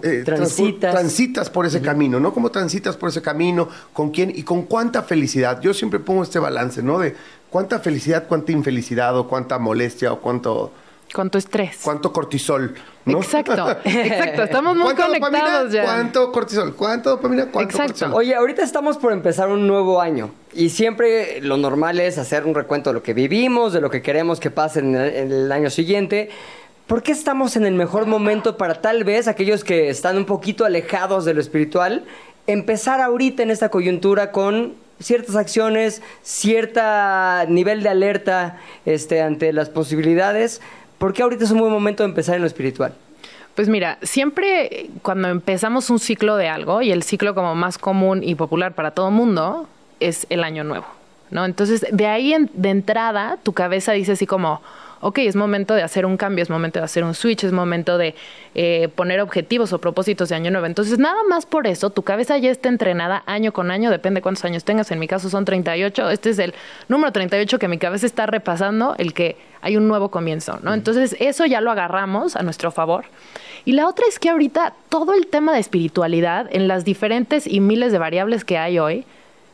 eh, Transitas. transitas por ese camino, ¿no? ¿Cómo transitas por ese camino? ¿Con quién? Y con cuánta felicidad. Yo siempre pongo este balance, ¿no? De cuánta felicidad, cuánta infelicidad, o cuánta molestia, o cuánto, Con tu estrés. cuánto cortisol, ¿no? Exacto, exacto. Estamos muy ¿Cuánto conectados dopamina? ya. ¿Cuánto cortisol? ¿Cuánto dopamina? ¿Cuánto Exacto. cortisol? Oye, ahorita estamos por empezar un nuevo año y siempre lo normal es hacer un recuento de lo que vivimos, de lo que queremos que pase en el, en el año siguiente. ¿Por qué estamos en el mejor momento para tal vez aquellos que están un poquito alejados de lo espiritual empezar ahorita en esta coyuntura con ciertas acciones, cierta nivel de alerta este, ante las posibilidades? ¿Por qué ahorita es un buen momento de empezar en lo espiritual? Pues mira, siempre cuando empezamos un ciclo de algo, y el ciclo como más común y popular para todo mundo, es el año nuevo, ¿no? Entonces, de ahí de entrada, tu cabeza dice así como, ok, es momento de hacer un cambio, es momento de hacer un switch, es momento de eh, poner objetivos o propósitos de año nuevo. Entonces, nada más por eso, tu cabeza ya está entrenada año con año, depende cuántos años tengas, en mi caso son 38, este es el número 38 que mi cabeza está repasando, el que hay un nuevo comienzo, ¿no? Entonces, eso ya lo agarramos a nuestro favor. Y la otra es que ahorita todo el tema de espiritualidad, en las diferentes y miles de variables que hay hoy,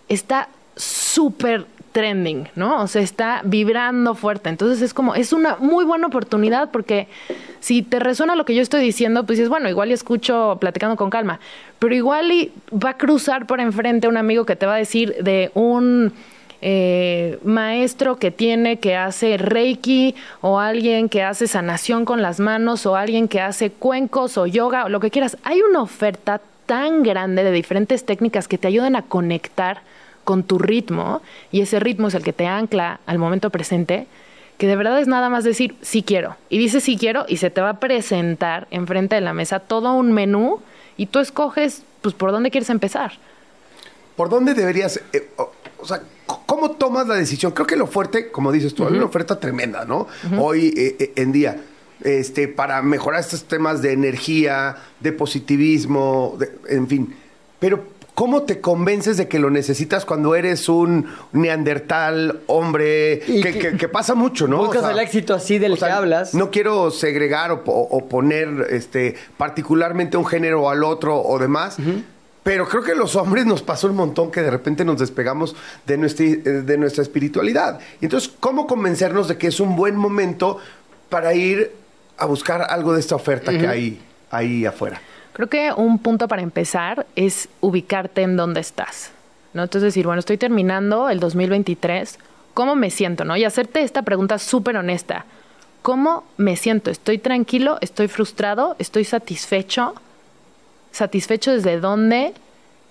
está súper trending, ¿no? O sea, está vibrando fuerte. Entonces es como, es una muy buena oportunidad porque si te resuena lo que yo estoy diciendo, pues dices, bueno, igual y escucho platicando con calma, pero igual y va a cruzar por enfrente un amigo que te va a decir de un eh, maestro que tiene que hace reiki o alguien que hace sanación con las manos o alguien que hace cuencos o yoga o lo que quieras. Hay una oferta tan grande de diferentes técnicas que te ayudan a conectar con tu ritmo y ese ritmo es el que te ancla al momento presente que de verdad es nada más decir sí quiero y dices sí quiero y se te va a presentar enfrente de la mesa todo un menú y tú escoges pues por dónde quieres empezar. ¿Por dónde deberías, eh, o, o sea, cómo tomas la decisión? Creo que lo fuerte, como dices tú, hay una oferta tremenda, ¿no? Hoy eh, eh, en día, este, para mejorar estos temas de energía, de positivismo, de- en fin. Pero, ¿cómo te convences de que lo necesitas cuando eres un neandertal, hombre, que, que- que- que pasa mucho, ¿no? Buscas el éxito así del o sea, que hablas. No quiero segregar o, po- o poner este, particularmente un género al otro o demás. Pero creo que los hombres nos pasó un montón que de repente nos despegamos de nuestra, eh, de nuestra espiritualidad. Y entonces, ¿cómo convencernos de que es un buen momento para ir a buscar algo de esta oferta que hay ahí afuera? Creo que un punto para empezar es ubicarte en dónde estás. ¿no? Entonces decir, bueno, estoy terminando el 2023, ¿cómo me siento? ¿no? Y hacerte esta pregunta súper honesta. ¿Cómo me siento? ¿Estoy tranquilo? ¿Estoy frustrado? ¿Estoy satisfecho? ¿Satisfecho desde dónde?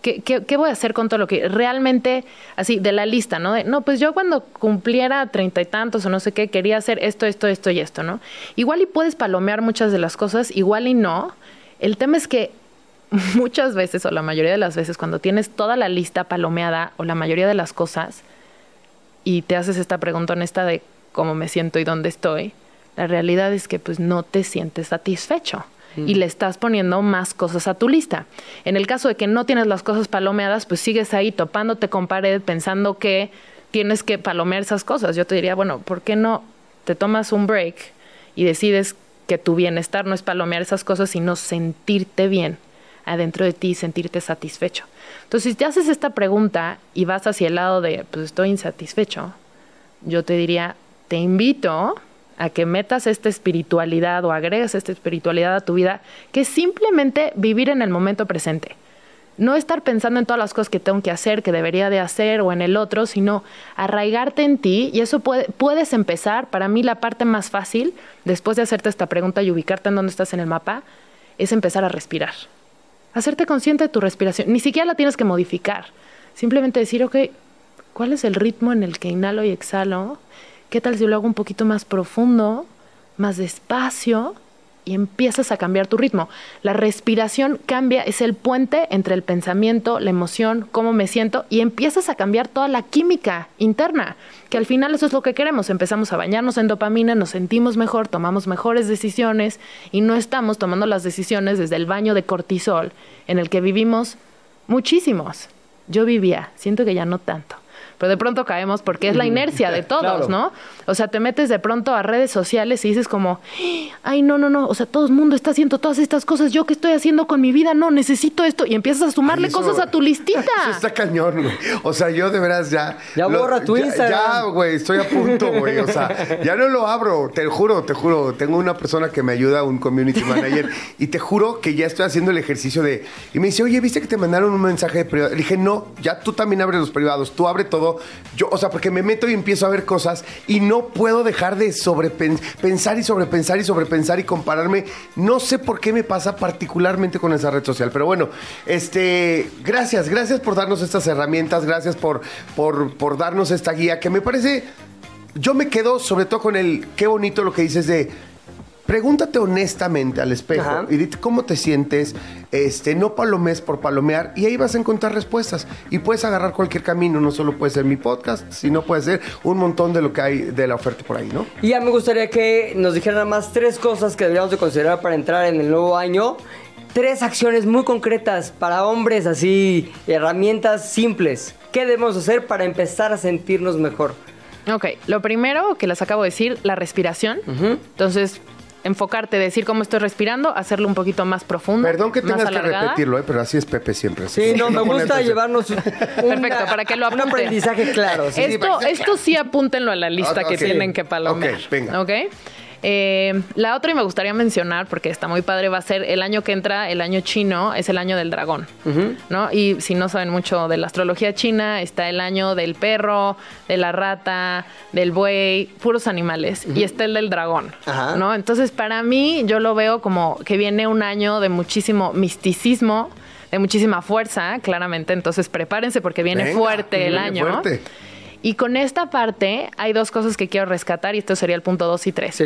¿Qué, qué, qué voy a hacer con todo lo que realmente, así, de la lista, ¿no? De, no, pues yo cuando cumpliera treinta y tantos o no sé qué, quería hacer esto, esto, esto y esto, ¿no? Igual y puedes palomear muchas de las cosas, igual y no. El tema es que muchas veces, o la mayoría de las veces, cuando tienes toda la lista palomeada, o la mayoría de las cosas, y te haces esta pregunta honesta de cómo me siento y dónde estoy, la realidad es que pues no te sientes satisfecho y le estás poniendo más cosas a tu lista. En el caso de que no tienes las cosas palomeadas, pues sigues ahí topándote con pared pensando que tienes que palomear esas cosas. Yo te diría, bueno, ¿por qué no te tomas un break y decides que tu bienestar no es palomear esas cosas, sino sentirte bien adentro de ti sentirte satisfecho? Entonces, si te haces esta pregunta y vas hacia el lado de, pues estoy insatisfecho, yo te diría, te invito a que metas esta espiritualidad o agregues esta espiritualidad a tu vida, que es simplemente vivir en el momento presente. No estar pensando en todas las cosas que tengo que hacer, que debería de hacer o en el otro, sino arraigarte en ti y eso puede, puedes empezar. Para mí la parte más fácil, después de hacerte esta pregunta y ubicarte en dónde estás en el mapa, es empezar a respirar. Hacerte consciente de tu respiración. Ni siquiera la tienes que modificar. Simplemente decir, ok, ¿cuál es el ritmo en el que inhalo y exhalo? ¿Qué tal si lo hago un poquito más profundo, más despacio? Y empiezas a cambiar tu ritmo. La respiración cambia, es el puente entre el pensamiento, la emoción, cómo me siento, y empiezas a cambiar toda la química interna, que al final eso es lo que queremos. Empezamos a bañarnos en dopamina, nos sentimos mejor, tomamos mejores decisiones y no estamos tomando las decisiones desde el baño de cortisol en el que vivimos muchísimos. Yo vivía, siento que ya no tanto. Pero de pronto caemos porque es la inercia de todos, Claro. ¿no? O sea, te metes de pronto a redes sociales y dices como, ay, no, no, no, o sea, todo el mundo está haciendo todas estas cosas, ¿yo qué estoy haciendo con mi vida? No, necesito esto. Y empiezas a sumarle Ay, eso- cosas a tu listita. Eso está cañón, güey. O sea, yo de veras ya. Ya borra tu ya- Instagram. Ya, güey, estoy a punto, güey. O sea, ya no lo abro. Te juro, te juro. Tengo una persona que me ayuda, un community manager, y te juro que ya estoy haciendo el ejercicio de. Y me dice, oye, ¿viste que te mandaron un mensaje de privado? Le dije, no, ya tú también abres los privados. Tú abre todo. Yo, o sea, porque me meto y empiezo a ver cosas y no puedo dejar de sobrepensar y sobrepensar y sobrepensar y compararme. No sé por qué me pasa particularmente con esa red social. Pero bueno, este, gracias, gracias por darnos estas herramientas, gracias por, por, por darnos esta guía que me parece. Yo me quedo sobre todo con el qué bonito lo que dices de pregúntate honestamente al espejo Ajá. y dite cómo te sientes, este, no palomes por palomear y ahí vas a encontrar respuestas y puedes agarrar cualquier camino, no solo puede ser mi podcast, sino puede ser un montón de lo que hay de la oferta por ahí, ¿no? Y ya me gustaría que nos dijeran nada más tres cosas que deberíamos de considerar para entrar en el nuevo año. Tres acciones muy concretas para hombres, así, herramientas simples. ¿Qué debemos hacer para empezar a sentirnos mejor? Ok, lo primero que les acabo de decir, la respiración. Entonces, enfocarte, decir cómo estoy respirando, hacerlo un poquito más profundo. Perdón que tengas que repetirlo, ¿eh? pero así es Pepe siempre. Sí, no, me gusta llevarnos un, Perfecto, para que lo un aprendizaje claro. sí. Esto, esto sí apúntenlo a la lista que tienen que palomear. Ok, venga. ¿Ok? Eh, la otra y me gustaría mencionar, porque está muy padre, va a ser el año que entra, el año chino, es el año del dragón. ¿no? Y si no saben mucho de la astrología china, está el año del perro, de la rata, del buey, puros animales. Y está el del dragón. Ajá. ¿no? Entonces, para mí, yo lo veo como que viene un año de muchísimo misticismo, de muchísima fuerza, claramente. Entonces, prepárense porque viene Venga, fuerte el viene año. fuerte. Y con esta parte hay dos cosas que quiero rescatar y esto sería el punto 2 y 3. Sí.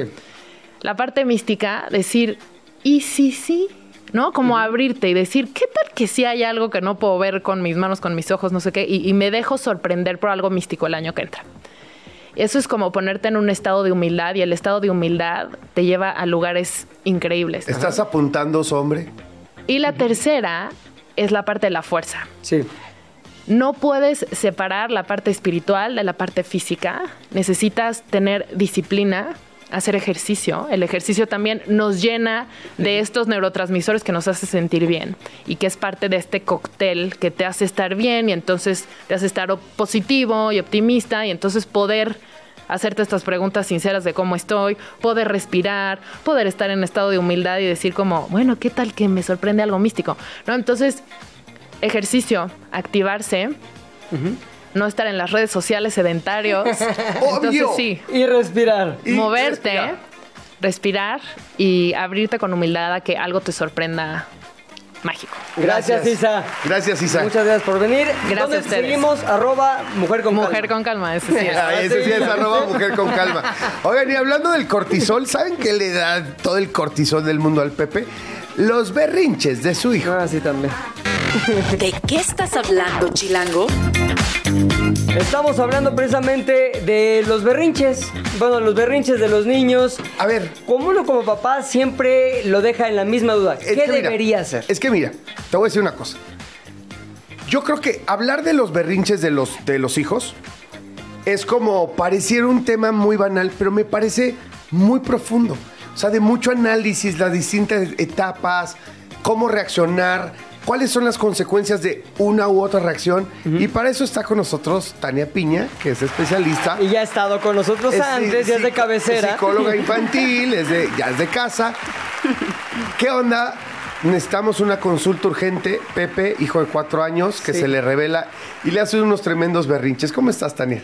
La parte mística, decir, ¿y sí, sí? ¿No? Como abrirte y decir, ¿qué tal que sí hay algo que no puedo ver con mis manos, con mis ojos, no sé qué? Y, y me dejo sorprender por algo místico el año que entra. Eso es como ponerte en un estado de humildad y el estado de humildad te lleva a lugares increíbles. ¿Estás apuntando, hombre? Y la tercera es la parte de la fuerza. Sí. No puedes separar la parte espiritual de la parte física. Necesitas tener disciplina, hacer ejercicio. El ejercicio también nos llena de estos neurotransmisores que nos hace sentir bien y que es parte de este cóctel que te hace estar bien y entonces te hace estar positivo y optimista y entonces poder hacerte estas preguntas sinceras de cómo estoy, poder respirar, poder estar en estado de humildad y decir como, bueno, ¿qué tal que me sorprende algo místico? ¿No? Entonces, ejercicio, activarse, no estar en las redes sociales sedentarios. Obvio. Entonces sí, Y respirar. Y moverte, respirar. respirar y abrirte con humildad a que algo te sorprenda mágico. Gracias, Isa. Gracias, Isa. Muchas gracias por venir. Gracias ¿Dónde a ustedes. seguimos? Arroba mujer con Mujer calma. con calma, ese sí es. Ay, ese sí es arroba mujer con calma. Oigan, y hablando del cortisol, ¿saben qué le da todo el cortisol del mundo al Pepe? Los berrinches de su hijo. Ah, sí, también. ¿De qué estás hablando, Chilango? Estamos hablando precisamente de los berrinches. Bueno, los berrinches de los niños. A ver, Como uno como papá siempre lo deja en la misma duda. es ¿Qué que mira, debería hacer? Es que mira, te voy a decir una cosa. Yo creo que hablar de los berrinches de los, de los hijos es como pareciera un tema muy banal, pero me parece muy profundo. O sea, de mucho análisis, las distintas etapas, cómo reaccionar, cuáles son las consecuencias de una u otra reacción. Y para eso está con nosotros Tania Piña, que es especialista. Y ya ha estado con nosotros Es antes, ya es de cabecera. Psicóloga infantil, es de, ya es de casa. ¿Qué onda? Necesitamos una consulta urgente. Pepe, hijo de cuatro años, que Sí. se le revela y le hace unos tremendos berrinches. ¿Cómo estás, Tania?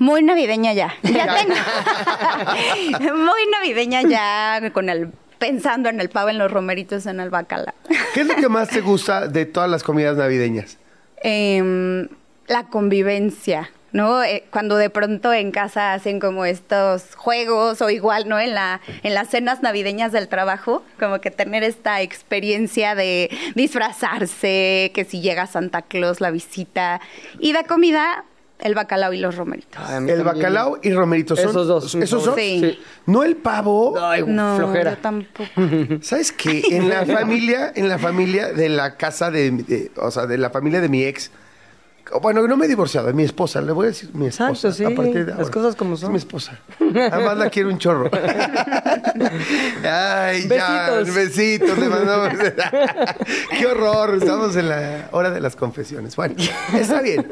Muy navideña ya. Ya tengo. Muy navideña ya con el pensando en el pavo, en los romeritos, en el bacalao. ¿Qué es lo que más te gusta de todas las comidas navideñas? Em, la convivencia, ¿no? Eh, cuando de pronto en casa hacen como estos juegos o igual, ¿no? En la en las cenas navideñas del trabajo, como que tener esta experiencia de disfrazarse, que si llega Santa Claus la visita y de comida el bacalao y los romeritos. Ay, a mí El también. bacalao y romeritos son. Esos dos. ¿Esos son? Sí. No el pavo. Ay, No, flojera. yo tampoco. ¿Sabes qué? En la familia, en la familia de la casa de, de- o sea, de la familia de mi ex, bueno, no me he divorciado, es mi esposa, le voy a decir mi esposa. Exacto, sí, a partir de las ahora. cosas como Es son. mi esposa. Además la quiero un chorro. Ay, ya, Besitos. besitos, le mandamos. Qué horror, estamos en la hora de las confesiones. Bueno, está bien.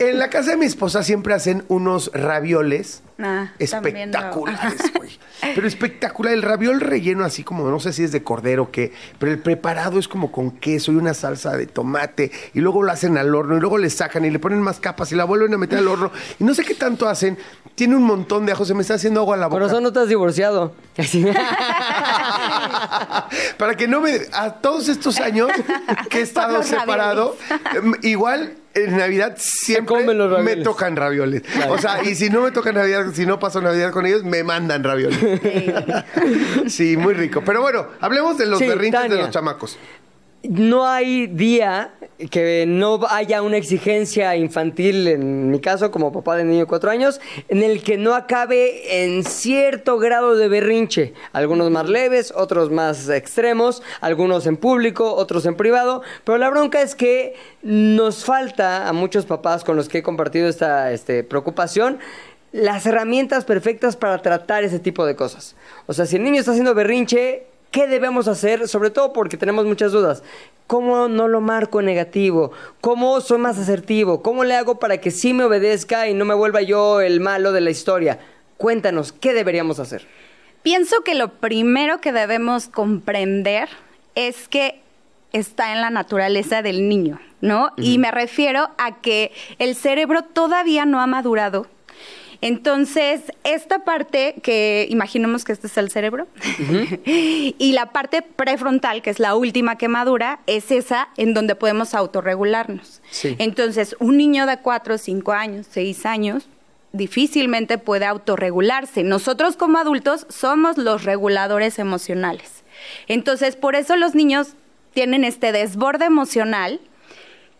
En la casa de mi esposa siempre hacen unos ravioles Ah, espectaculares, güey. Pero espectacular. El raviol relleno así como, no sé si es de cordero o qué, pero el preparado es como con queso y una salsa de tomate. Y luego lo hacen al horno y luego le sacan y le ponen más capas y la vuelven a meter al horno. Y no sé qué tanto hacen. Tiene un montón de ajo. Se me está haciendo agua a la boca. Por eso no te has divorciado. Para que no me... A todos estos años que he estado separado, igual en Navidad siempre me tocan ravioles. O sea, y si no me tocan Navidad, si no paso Navidad con ellos, me mandan ravioles. Sí, muy rico. Pero bueno, hablemos de los Sí, berrinches Tania. de los chamacos. No hay día que no haya una exigencia infantil, en mi caso, como papá de niño de cuatro años, en el que no acabe en cierto grado de berrinche. Algunos más leves, otros más extremos, algunos en público, otros en privado. Pero la bronca es que nos falta a muchos papás con los que he compartido esta este, preocupación las herramientas perfectas para tratar ese tipo de cosas. O sea, si el niño está haciendo berrinche, ¿qué debemos hacer? Sobre todo porque tenemos muchas dudas. ¿Cómo no lo marco negativo? ¿Cómo soy más asertivo? ¿Cómo le hago para que sí me obedezca y no me vuelva yo el malo de la historia? Cuéntanos, ¿qué deberíamos hacer? Pienso que lo primero que debemos comprender es que está en la naturaleza del niño, ¿no? Y me refiero a que el cerebro todavía no ha madurado. Entonces, esta parte que imaginemos que este es el cerebro, y la parte prefrontal, que es la última que madura, es esa en donde podemos autorregularnos. Sí. Entonces, un niño de 4, 5 años, 6 años, difícilmente puede autorregularse. Nosotros como adultos somos los reguladores emocionales. Entonces, por eso los niños tienen este desborde emocional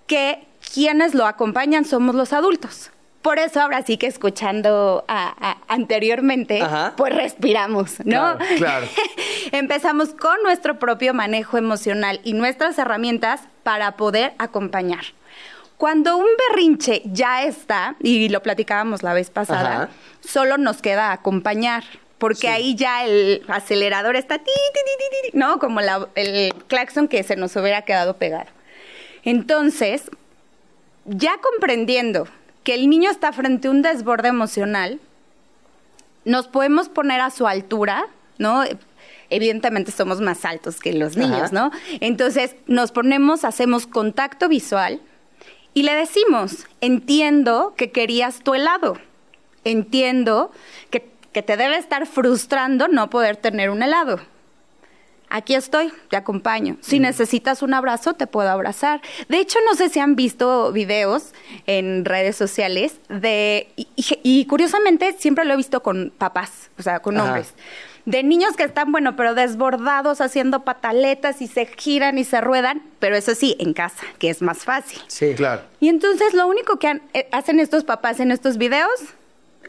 que quienes lo acompañan somos los adultos. Por eso ahora sí que escuchando a- a- anteriormente, Ajá. pues respiramos, ¿no? Claro, claro. Empezamos con nuestro propio manejo emocional y nuestras herramientas para poder acompañar. Cuando un berrinche ya está, y lo platicábamos la vez pasada, Ajá. solo nos queda acompañar, porque ahí ya el acelerador está, ti, ti, ti, ti, ¿no? Como la- el claxon que se nos hubiera quedado pegado. Entonces, ya comprendiendo que el niño está frente a un desborde emocional, nos podemos poner a su altura, ¿no? Evidentemente somos más altos que los niños, Ajá. ¿no? Entonces nos ponemos, hacemos contacto visual y le decimos, entiendo que querías tu helado, entiendo que, que te debe estar frustrando no poder tener un helado. Aquí estoy, te acompaño. Si necesitas un abrazo, te puedo abrazar. De hecho, no sé si han visto videos en redes sociales de, y, y- curiosamente siempre lo he visto con papás, o sea, con Ajá. hombres, de niños que están, bueno, pero desbordados, haciendo pataletas y se giran y se ruedan, pero eso sí, en casa, que es más fácil. Sí. Claro. Y entonces lo único que han- eh, hacen estos papás en estos videos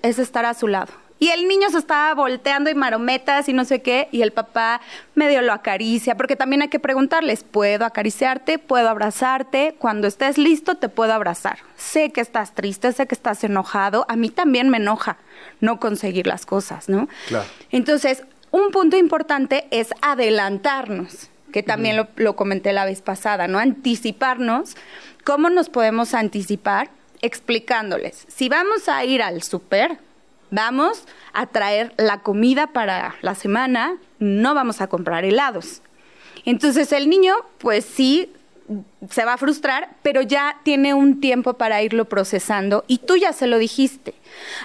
es estar a su lado. Y el niño se estaba volteando y marometas y no sé qué, y el papá medio lo acaricia, porque también hay que preguntarles, ¿puedo acariciarte? ¿Puedo abrazarte? Cuando estés listo, te puedo abrazar. Sé que estás triste, sé que estás enojado, a mí también me enoja no conseguir las cosas, ¿no? Claro. Entonces, un punto importante es adelantarnos, que también lo, lo comenté la vez pasada, ¿no? Anticiparnos. ¿Cómo nos podemos anticipar? Explicándoles. Si vamos a ir al súper, vamos a traer la comida para la semana, no vamos a comprar helados. Entonces el niño, pues sí, se va a frustrar, pero ya tiene un tiempo para irlo procesando y tú ya se lo dijiste.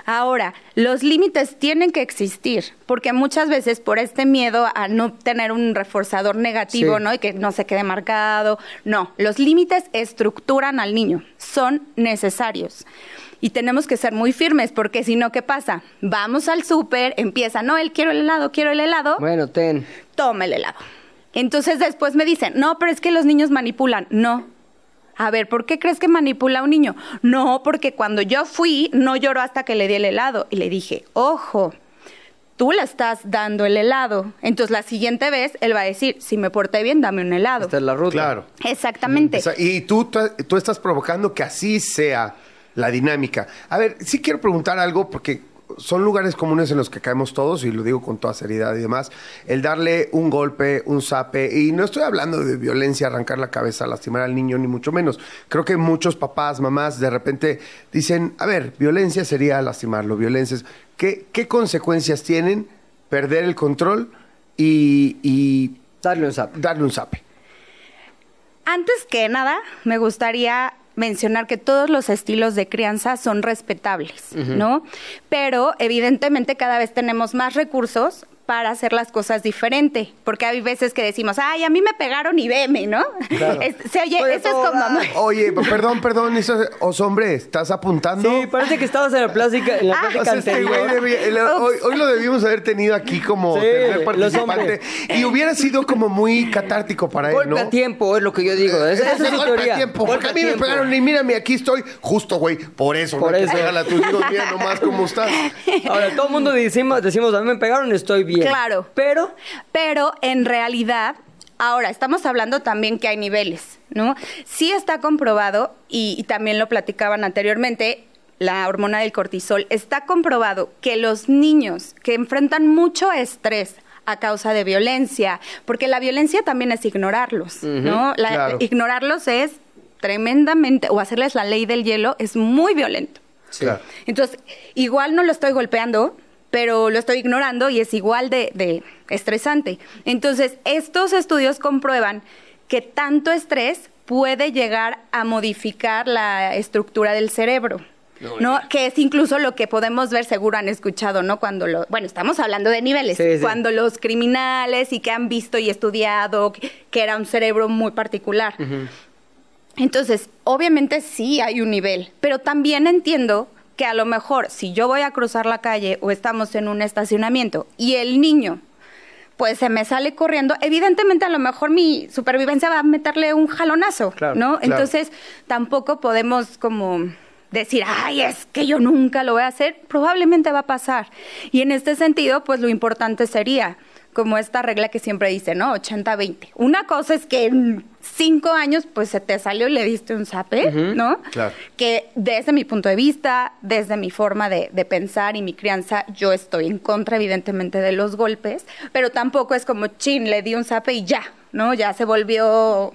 Ahora, los límites tienen que existir, porque muchas veces por este miedo a no tener un reforzador negativo, Sí. ¿no? Y que no se quede marcado. No, los límites estructuran al niño, son necesarios. Y tenemos que ser muy firmes, porque si no, ¿qué pasa? Vamos al súper, empieza, no, él quiero el helado, quiero el helado Bueno, ten. toma el helado. Entonces después me dicen, no, pero es que los niños manipulan. No. A ver, ¿por qué crees que manipula a un niño? No, porque cuando yo fui, no lloró hasta que le di el helado. Y le dije, ojo, tú le estás dando el helado. Entonces la siguiente vez, él va a decir, si me porté bien, dame un helado. Esta es la ruta. Claro. Exactamente. O sea, y tú, tú estás provocando que así sea la dinámica. A ver, sí quiero preguntar algo porque son lugares comunes en los que caemos todos, y lo digo con toda seriedad y demás, el darle un golpe, un zape, y no estoy hablando de violencia, arrancar la cabeza, lastimar al niño, ni mucho menos. Creo que muchos papás, mamás, de repente dicen, a ver, violencia sería lastimarlo, violencia es... ¿Qué, qué consecuencias tienen perder el control y, y Darle un zap. darle un zape? Antes que nada, me gustaría mencionar que todos los estilos de crianza son respetables, ¿no? Pero evidentemente cada vez tenemos más recursos para hacer las cosas diferente, porque hay veces que decimos, ay, a mí me pegaron y veme, ¿no? Claro. Es- se oye, Oye, eso es como... Oye, perdón, perdón, eso, os hombre, ¿estás apuntando? Sí, parece que estabas en la plática, en la Ah, plática O sea, este güey anterior. debía- el- hoy, hoy lo debimos haber tenido aquí como Sí, participante hombres. y hubiera sido como muy catártico para él, Golpe ¿no? a tiempo, es lo que yo digo. Esa, esa es golpe a teoría. tiempo, porque a mí me pegaron y mírame, aquí estoy, justo, güey, por eso, Por no que eso. pegarle a tus hijos, mira nomás cómo estás. Ahora, todo el mundo decimos, decimos, a mí me pegaron, estoy bien. Claro. Pero, Pero en realidad, ahora estamos hablando también que hay niveles, ¿no? Sí está comprobado, y, y también lo platicaban anteriormente, la hormona del cortisol, está comprobado que los niños que enfrentan mucho estrés a causa de violencia, porque la violencia también es ignorarlos, ¿no? La- claro. Ignorarlos es tremendamente, o hacerles la ley del hielo, es muy violento. Claro. Entonces, igual no lo estoy golpeando, pero lo estoy ignorando y es igual de, de estresante. Entonces, estos estudios comprueban que tanto estrés puede llegar a modificar la estructura del cerebro. ¿No? Que es incluso lo que podemos ver, seguro han escuchado, ¿no? Cuando lo, bueno, estamos hablando de niveles, Sí, sí. cuando los criminales y que han visto y estudiado que, que era un cerebro muy particular. Entonces, obviamente sí hay un nivel, pero también entiendo que a lo mejor si yo voy a cruzar la calle o estamos en un estacionamiento y el niño pues se me sale corriendo, evidentemente a lo mejor mi supervivencia va a meterle un jalonazo, Claro, ¿no? claro. Entonces, tampoco podemos como decir, ay, es que yo nunca lo voy a hacer, probablemente va a pasar. Y en este sentido, pues lo importante sería como esta regla que siempre dice, ¿no? 80-20. Una cosa es que cinco años, pues se te salió y le diste un zape, ¿no? Claro. Que desde mi punto de vista, desde mi forma de, de pensar y mi crianza, yo estoy en contra, evidentemente, de los golpes, pero tampoco es como, chin, le di un zape y ya, ¿no? Ya se volvió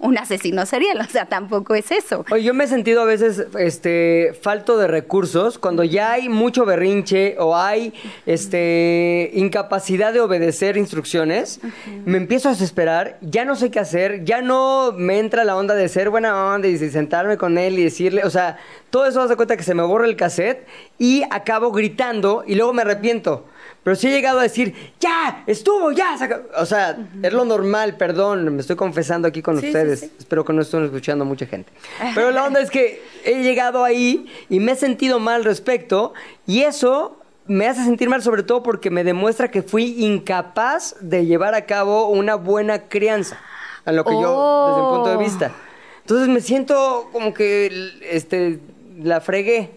un asesino serial, o sea, tampoco es eso. Oye, yo me he sentido a veces este falto de recursos cuando ya hay mucho berrinche o hay este incapacidad de obedecer instrucciones, me empiezo a desesperar, ya no sé qué hacer, ya no me entra la onda de ser buena onda y sentarme con él y decirle, o sea, todo eso hace cuenta que se me borra el cassette y acabo gritando y luego me arrepiento. Pero sí he llegado a decir, ya, estuvo, ya. saca-". O sea, es lo normal, perdón, me estoy confesando aquí con Sí, ustedes. sí. Espero que no estén escuchando mucha gente. Pero la onda es que he llegado ahí y me he sentido mal al respecto y eso me hace sentir mal sobre todo porque me demuestra que fui incapaz de llevar a cabo una buena crianza, a lo que yo desde mi punto de Oh. vista. Entonces me siento como que este la fregué,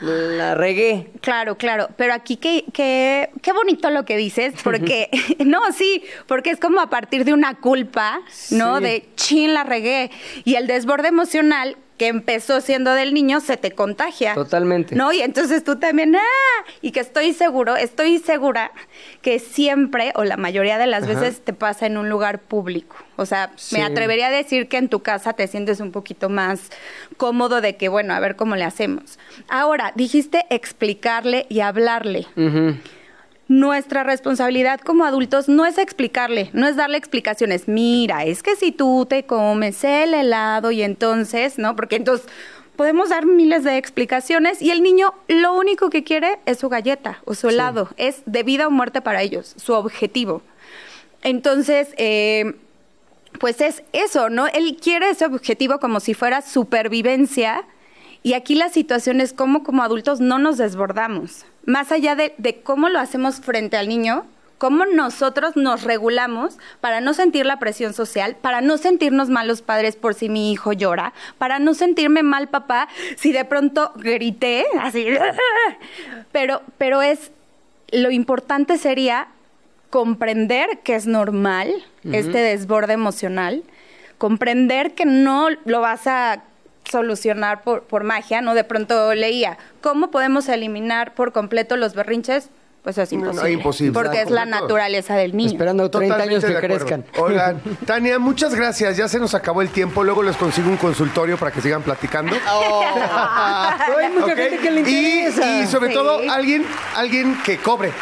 la regué. Claro, claro, pero aquí qué, qué, qué bonito lo que dices, porque, no, sí, porque es como a partir de una culpa, ¿no? Sí. De chin, la regué. Y el desborde emocional que empezó siendo del niño se te contagia. Totalmente. ¿No? Y entonces tú también, ¡ah! Y que estoy seguro, estoy segura que siempre o la mayoría de las Ajá. veces te pasa en un lugar público. O sea, Sí. me atrevería a decir que en tu casa te sientes un poquito más cómodo de que, bueno, a ver cómo le hacemos. Ahora, dijiste explicarle y hablarle. Nuestra responsabilidad como adultos no es explicarle, no es darle explicaciones. Mira, es que si tú te comes el helado y entonces, ¿no? Porque entonces podemos dar miles de explicaciones y el niño lo único que quiere es su galleta o su helado. Es de vida o muerte para ellos, su objetivo. Entonces, eh, pues es eso, ¿no? Él quiere ese objetivo como si fuera supervivencia. Y aquí la situación es cómo como adultos no nos desbordamos. Más allá de, de cómo lo hacemos frente al niño, cómo nosotros nos regulamos para no sentir la presión social, para no sentirnos malos padres por si mi hijo llora, para no sentirme mal papá si de pronto grité, así. Pero, pero es, lo importante sería comprender que es normal este desborde emocional, comprender que no lo vas a solucionar por, por magia, ¿no? De pronto leía, ¿cómo podemos eliminar por completo los berrinches? Pues es No, no, imposible. Porque es la naturaleza del niño. Esperando 30 años que crezcan. Oigan, Tania, muchas gracias. Ya se nos acabó el tiempo. Luego les consigo un consultorio para que sigan platicando. Pero hay mucha gente que le Y- interesa. Y, sobre Sí. todo, alguien, alguien que cobre.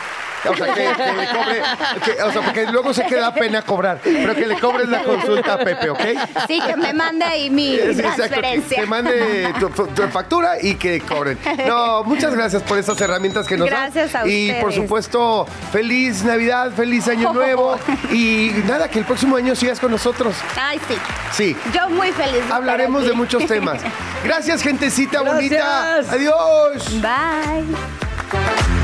O sea, que, que le cobre. que- o sea, porque luego se queda pena cobrar. Pero que le cobres la consulta a Pepe, ¿ok? Sí, que me mande ahí mi Sí, exacto, que- transferencia. Que mande tu, tu factura y que cobren. No, muchas gracias por estas herramientas que nos dan. Gracias a Y por ustedes. supuesto, feliz Navidad, feliz Año Nuevo. Y nada, que el próximo año sigas con nosotros. Ay, sí. Sí. Yo muy feliz. estar Hablaremos aquí. de muchos temas. Gracias, gentecita bonita. Gracias. Adiós. Bye.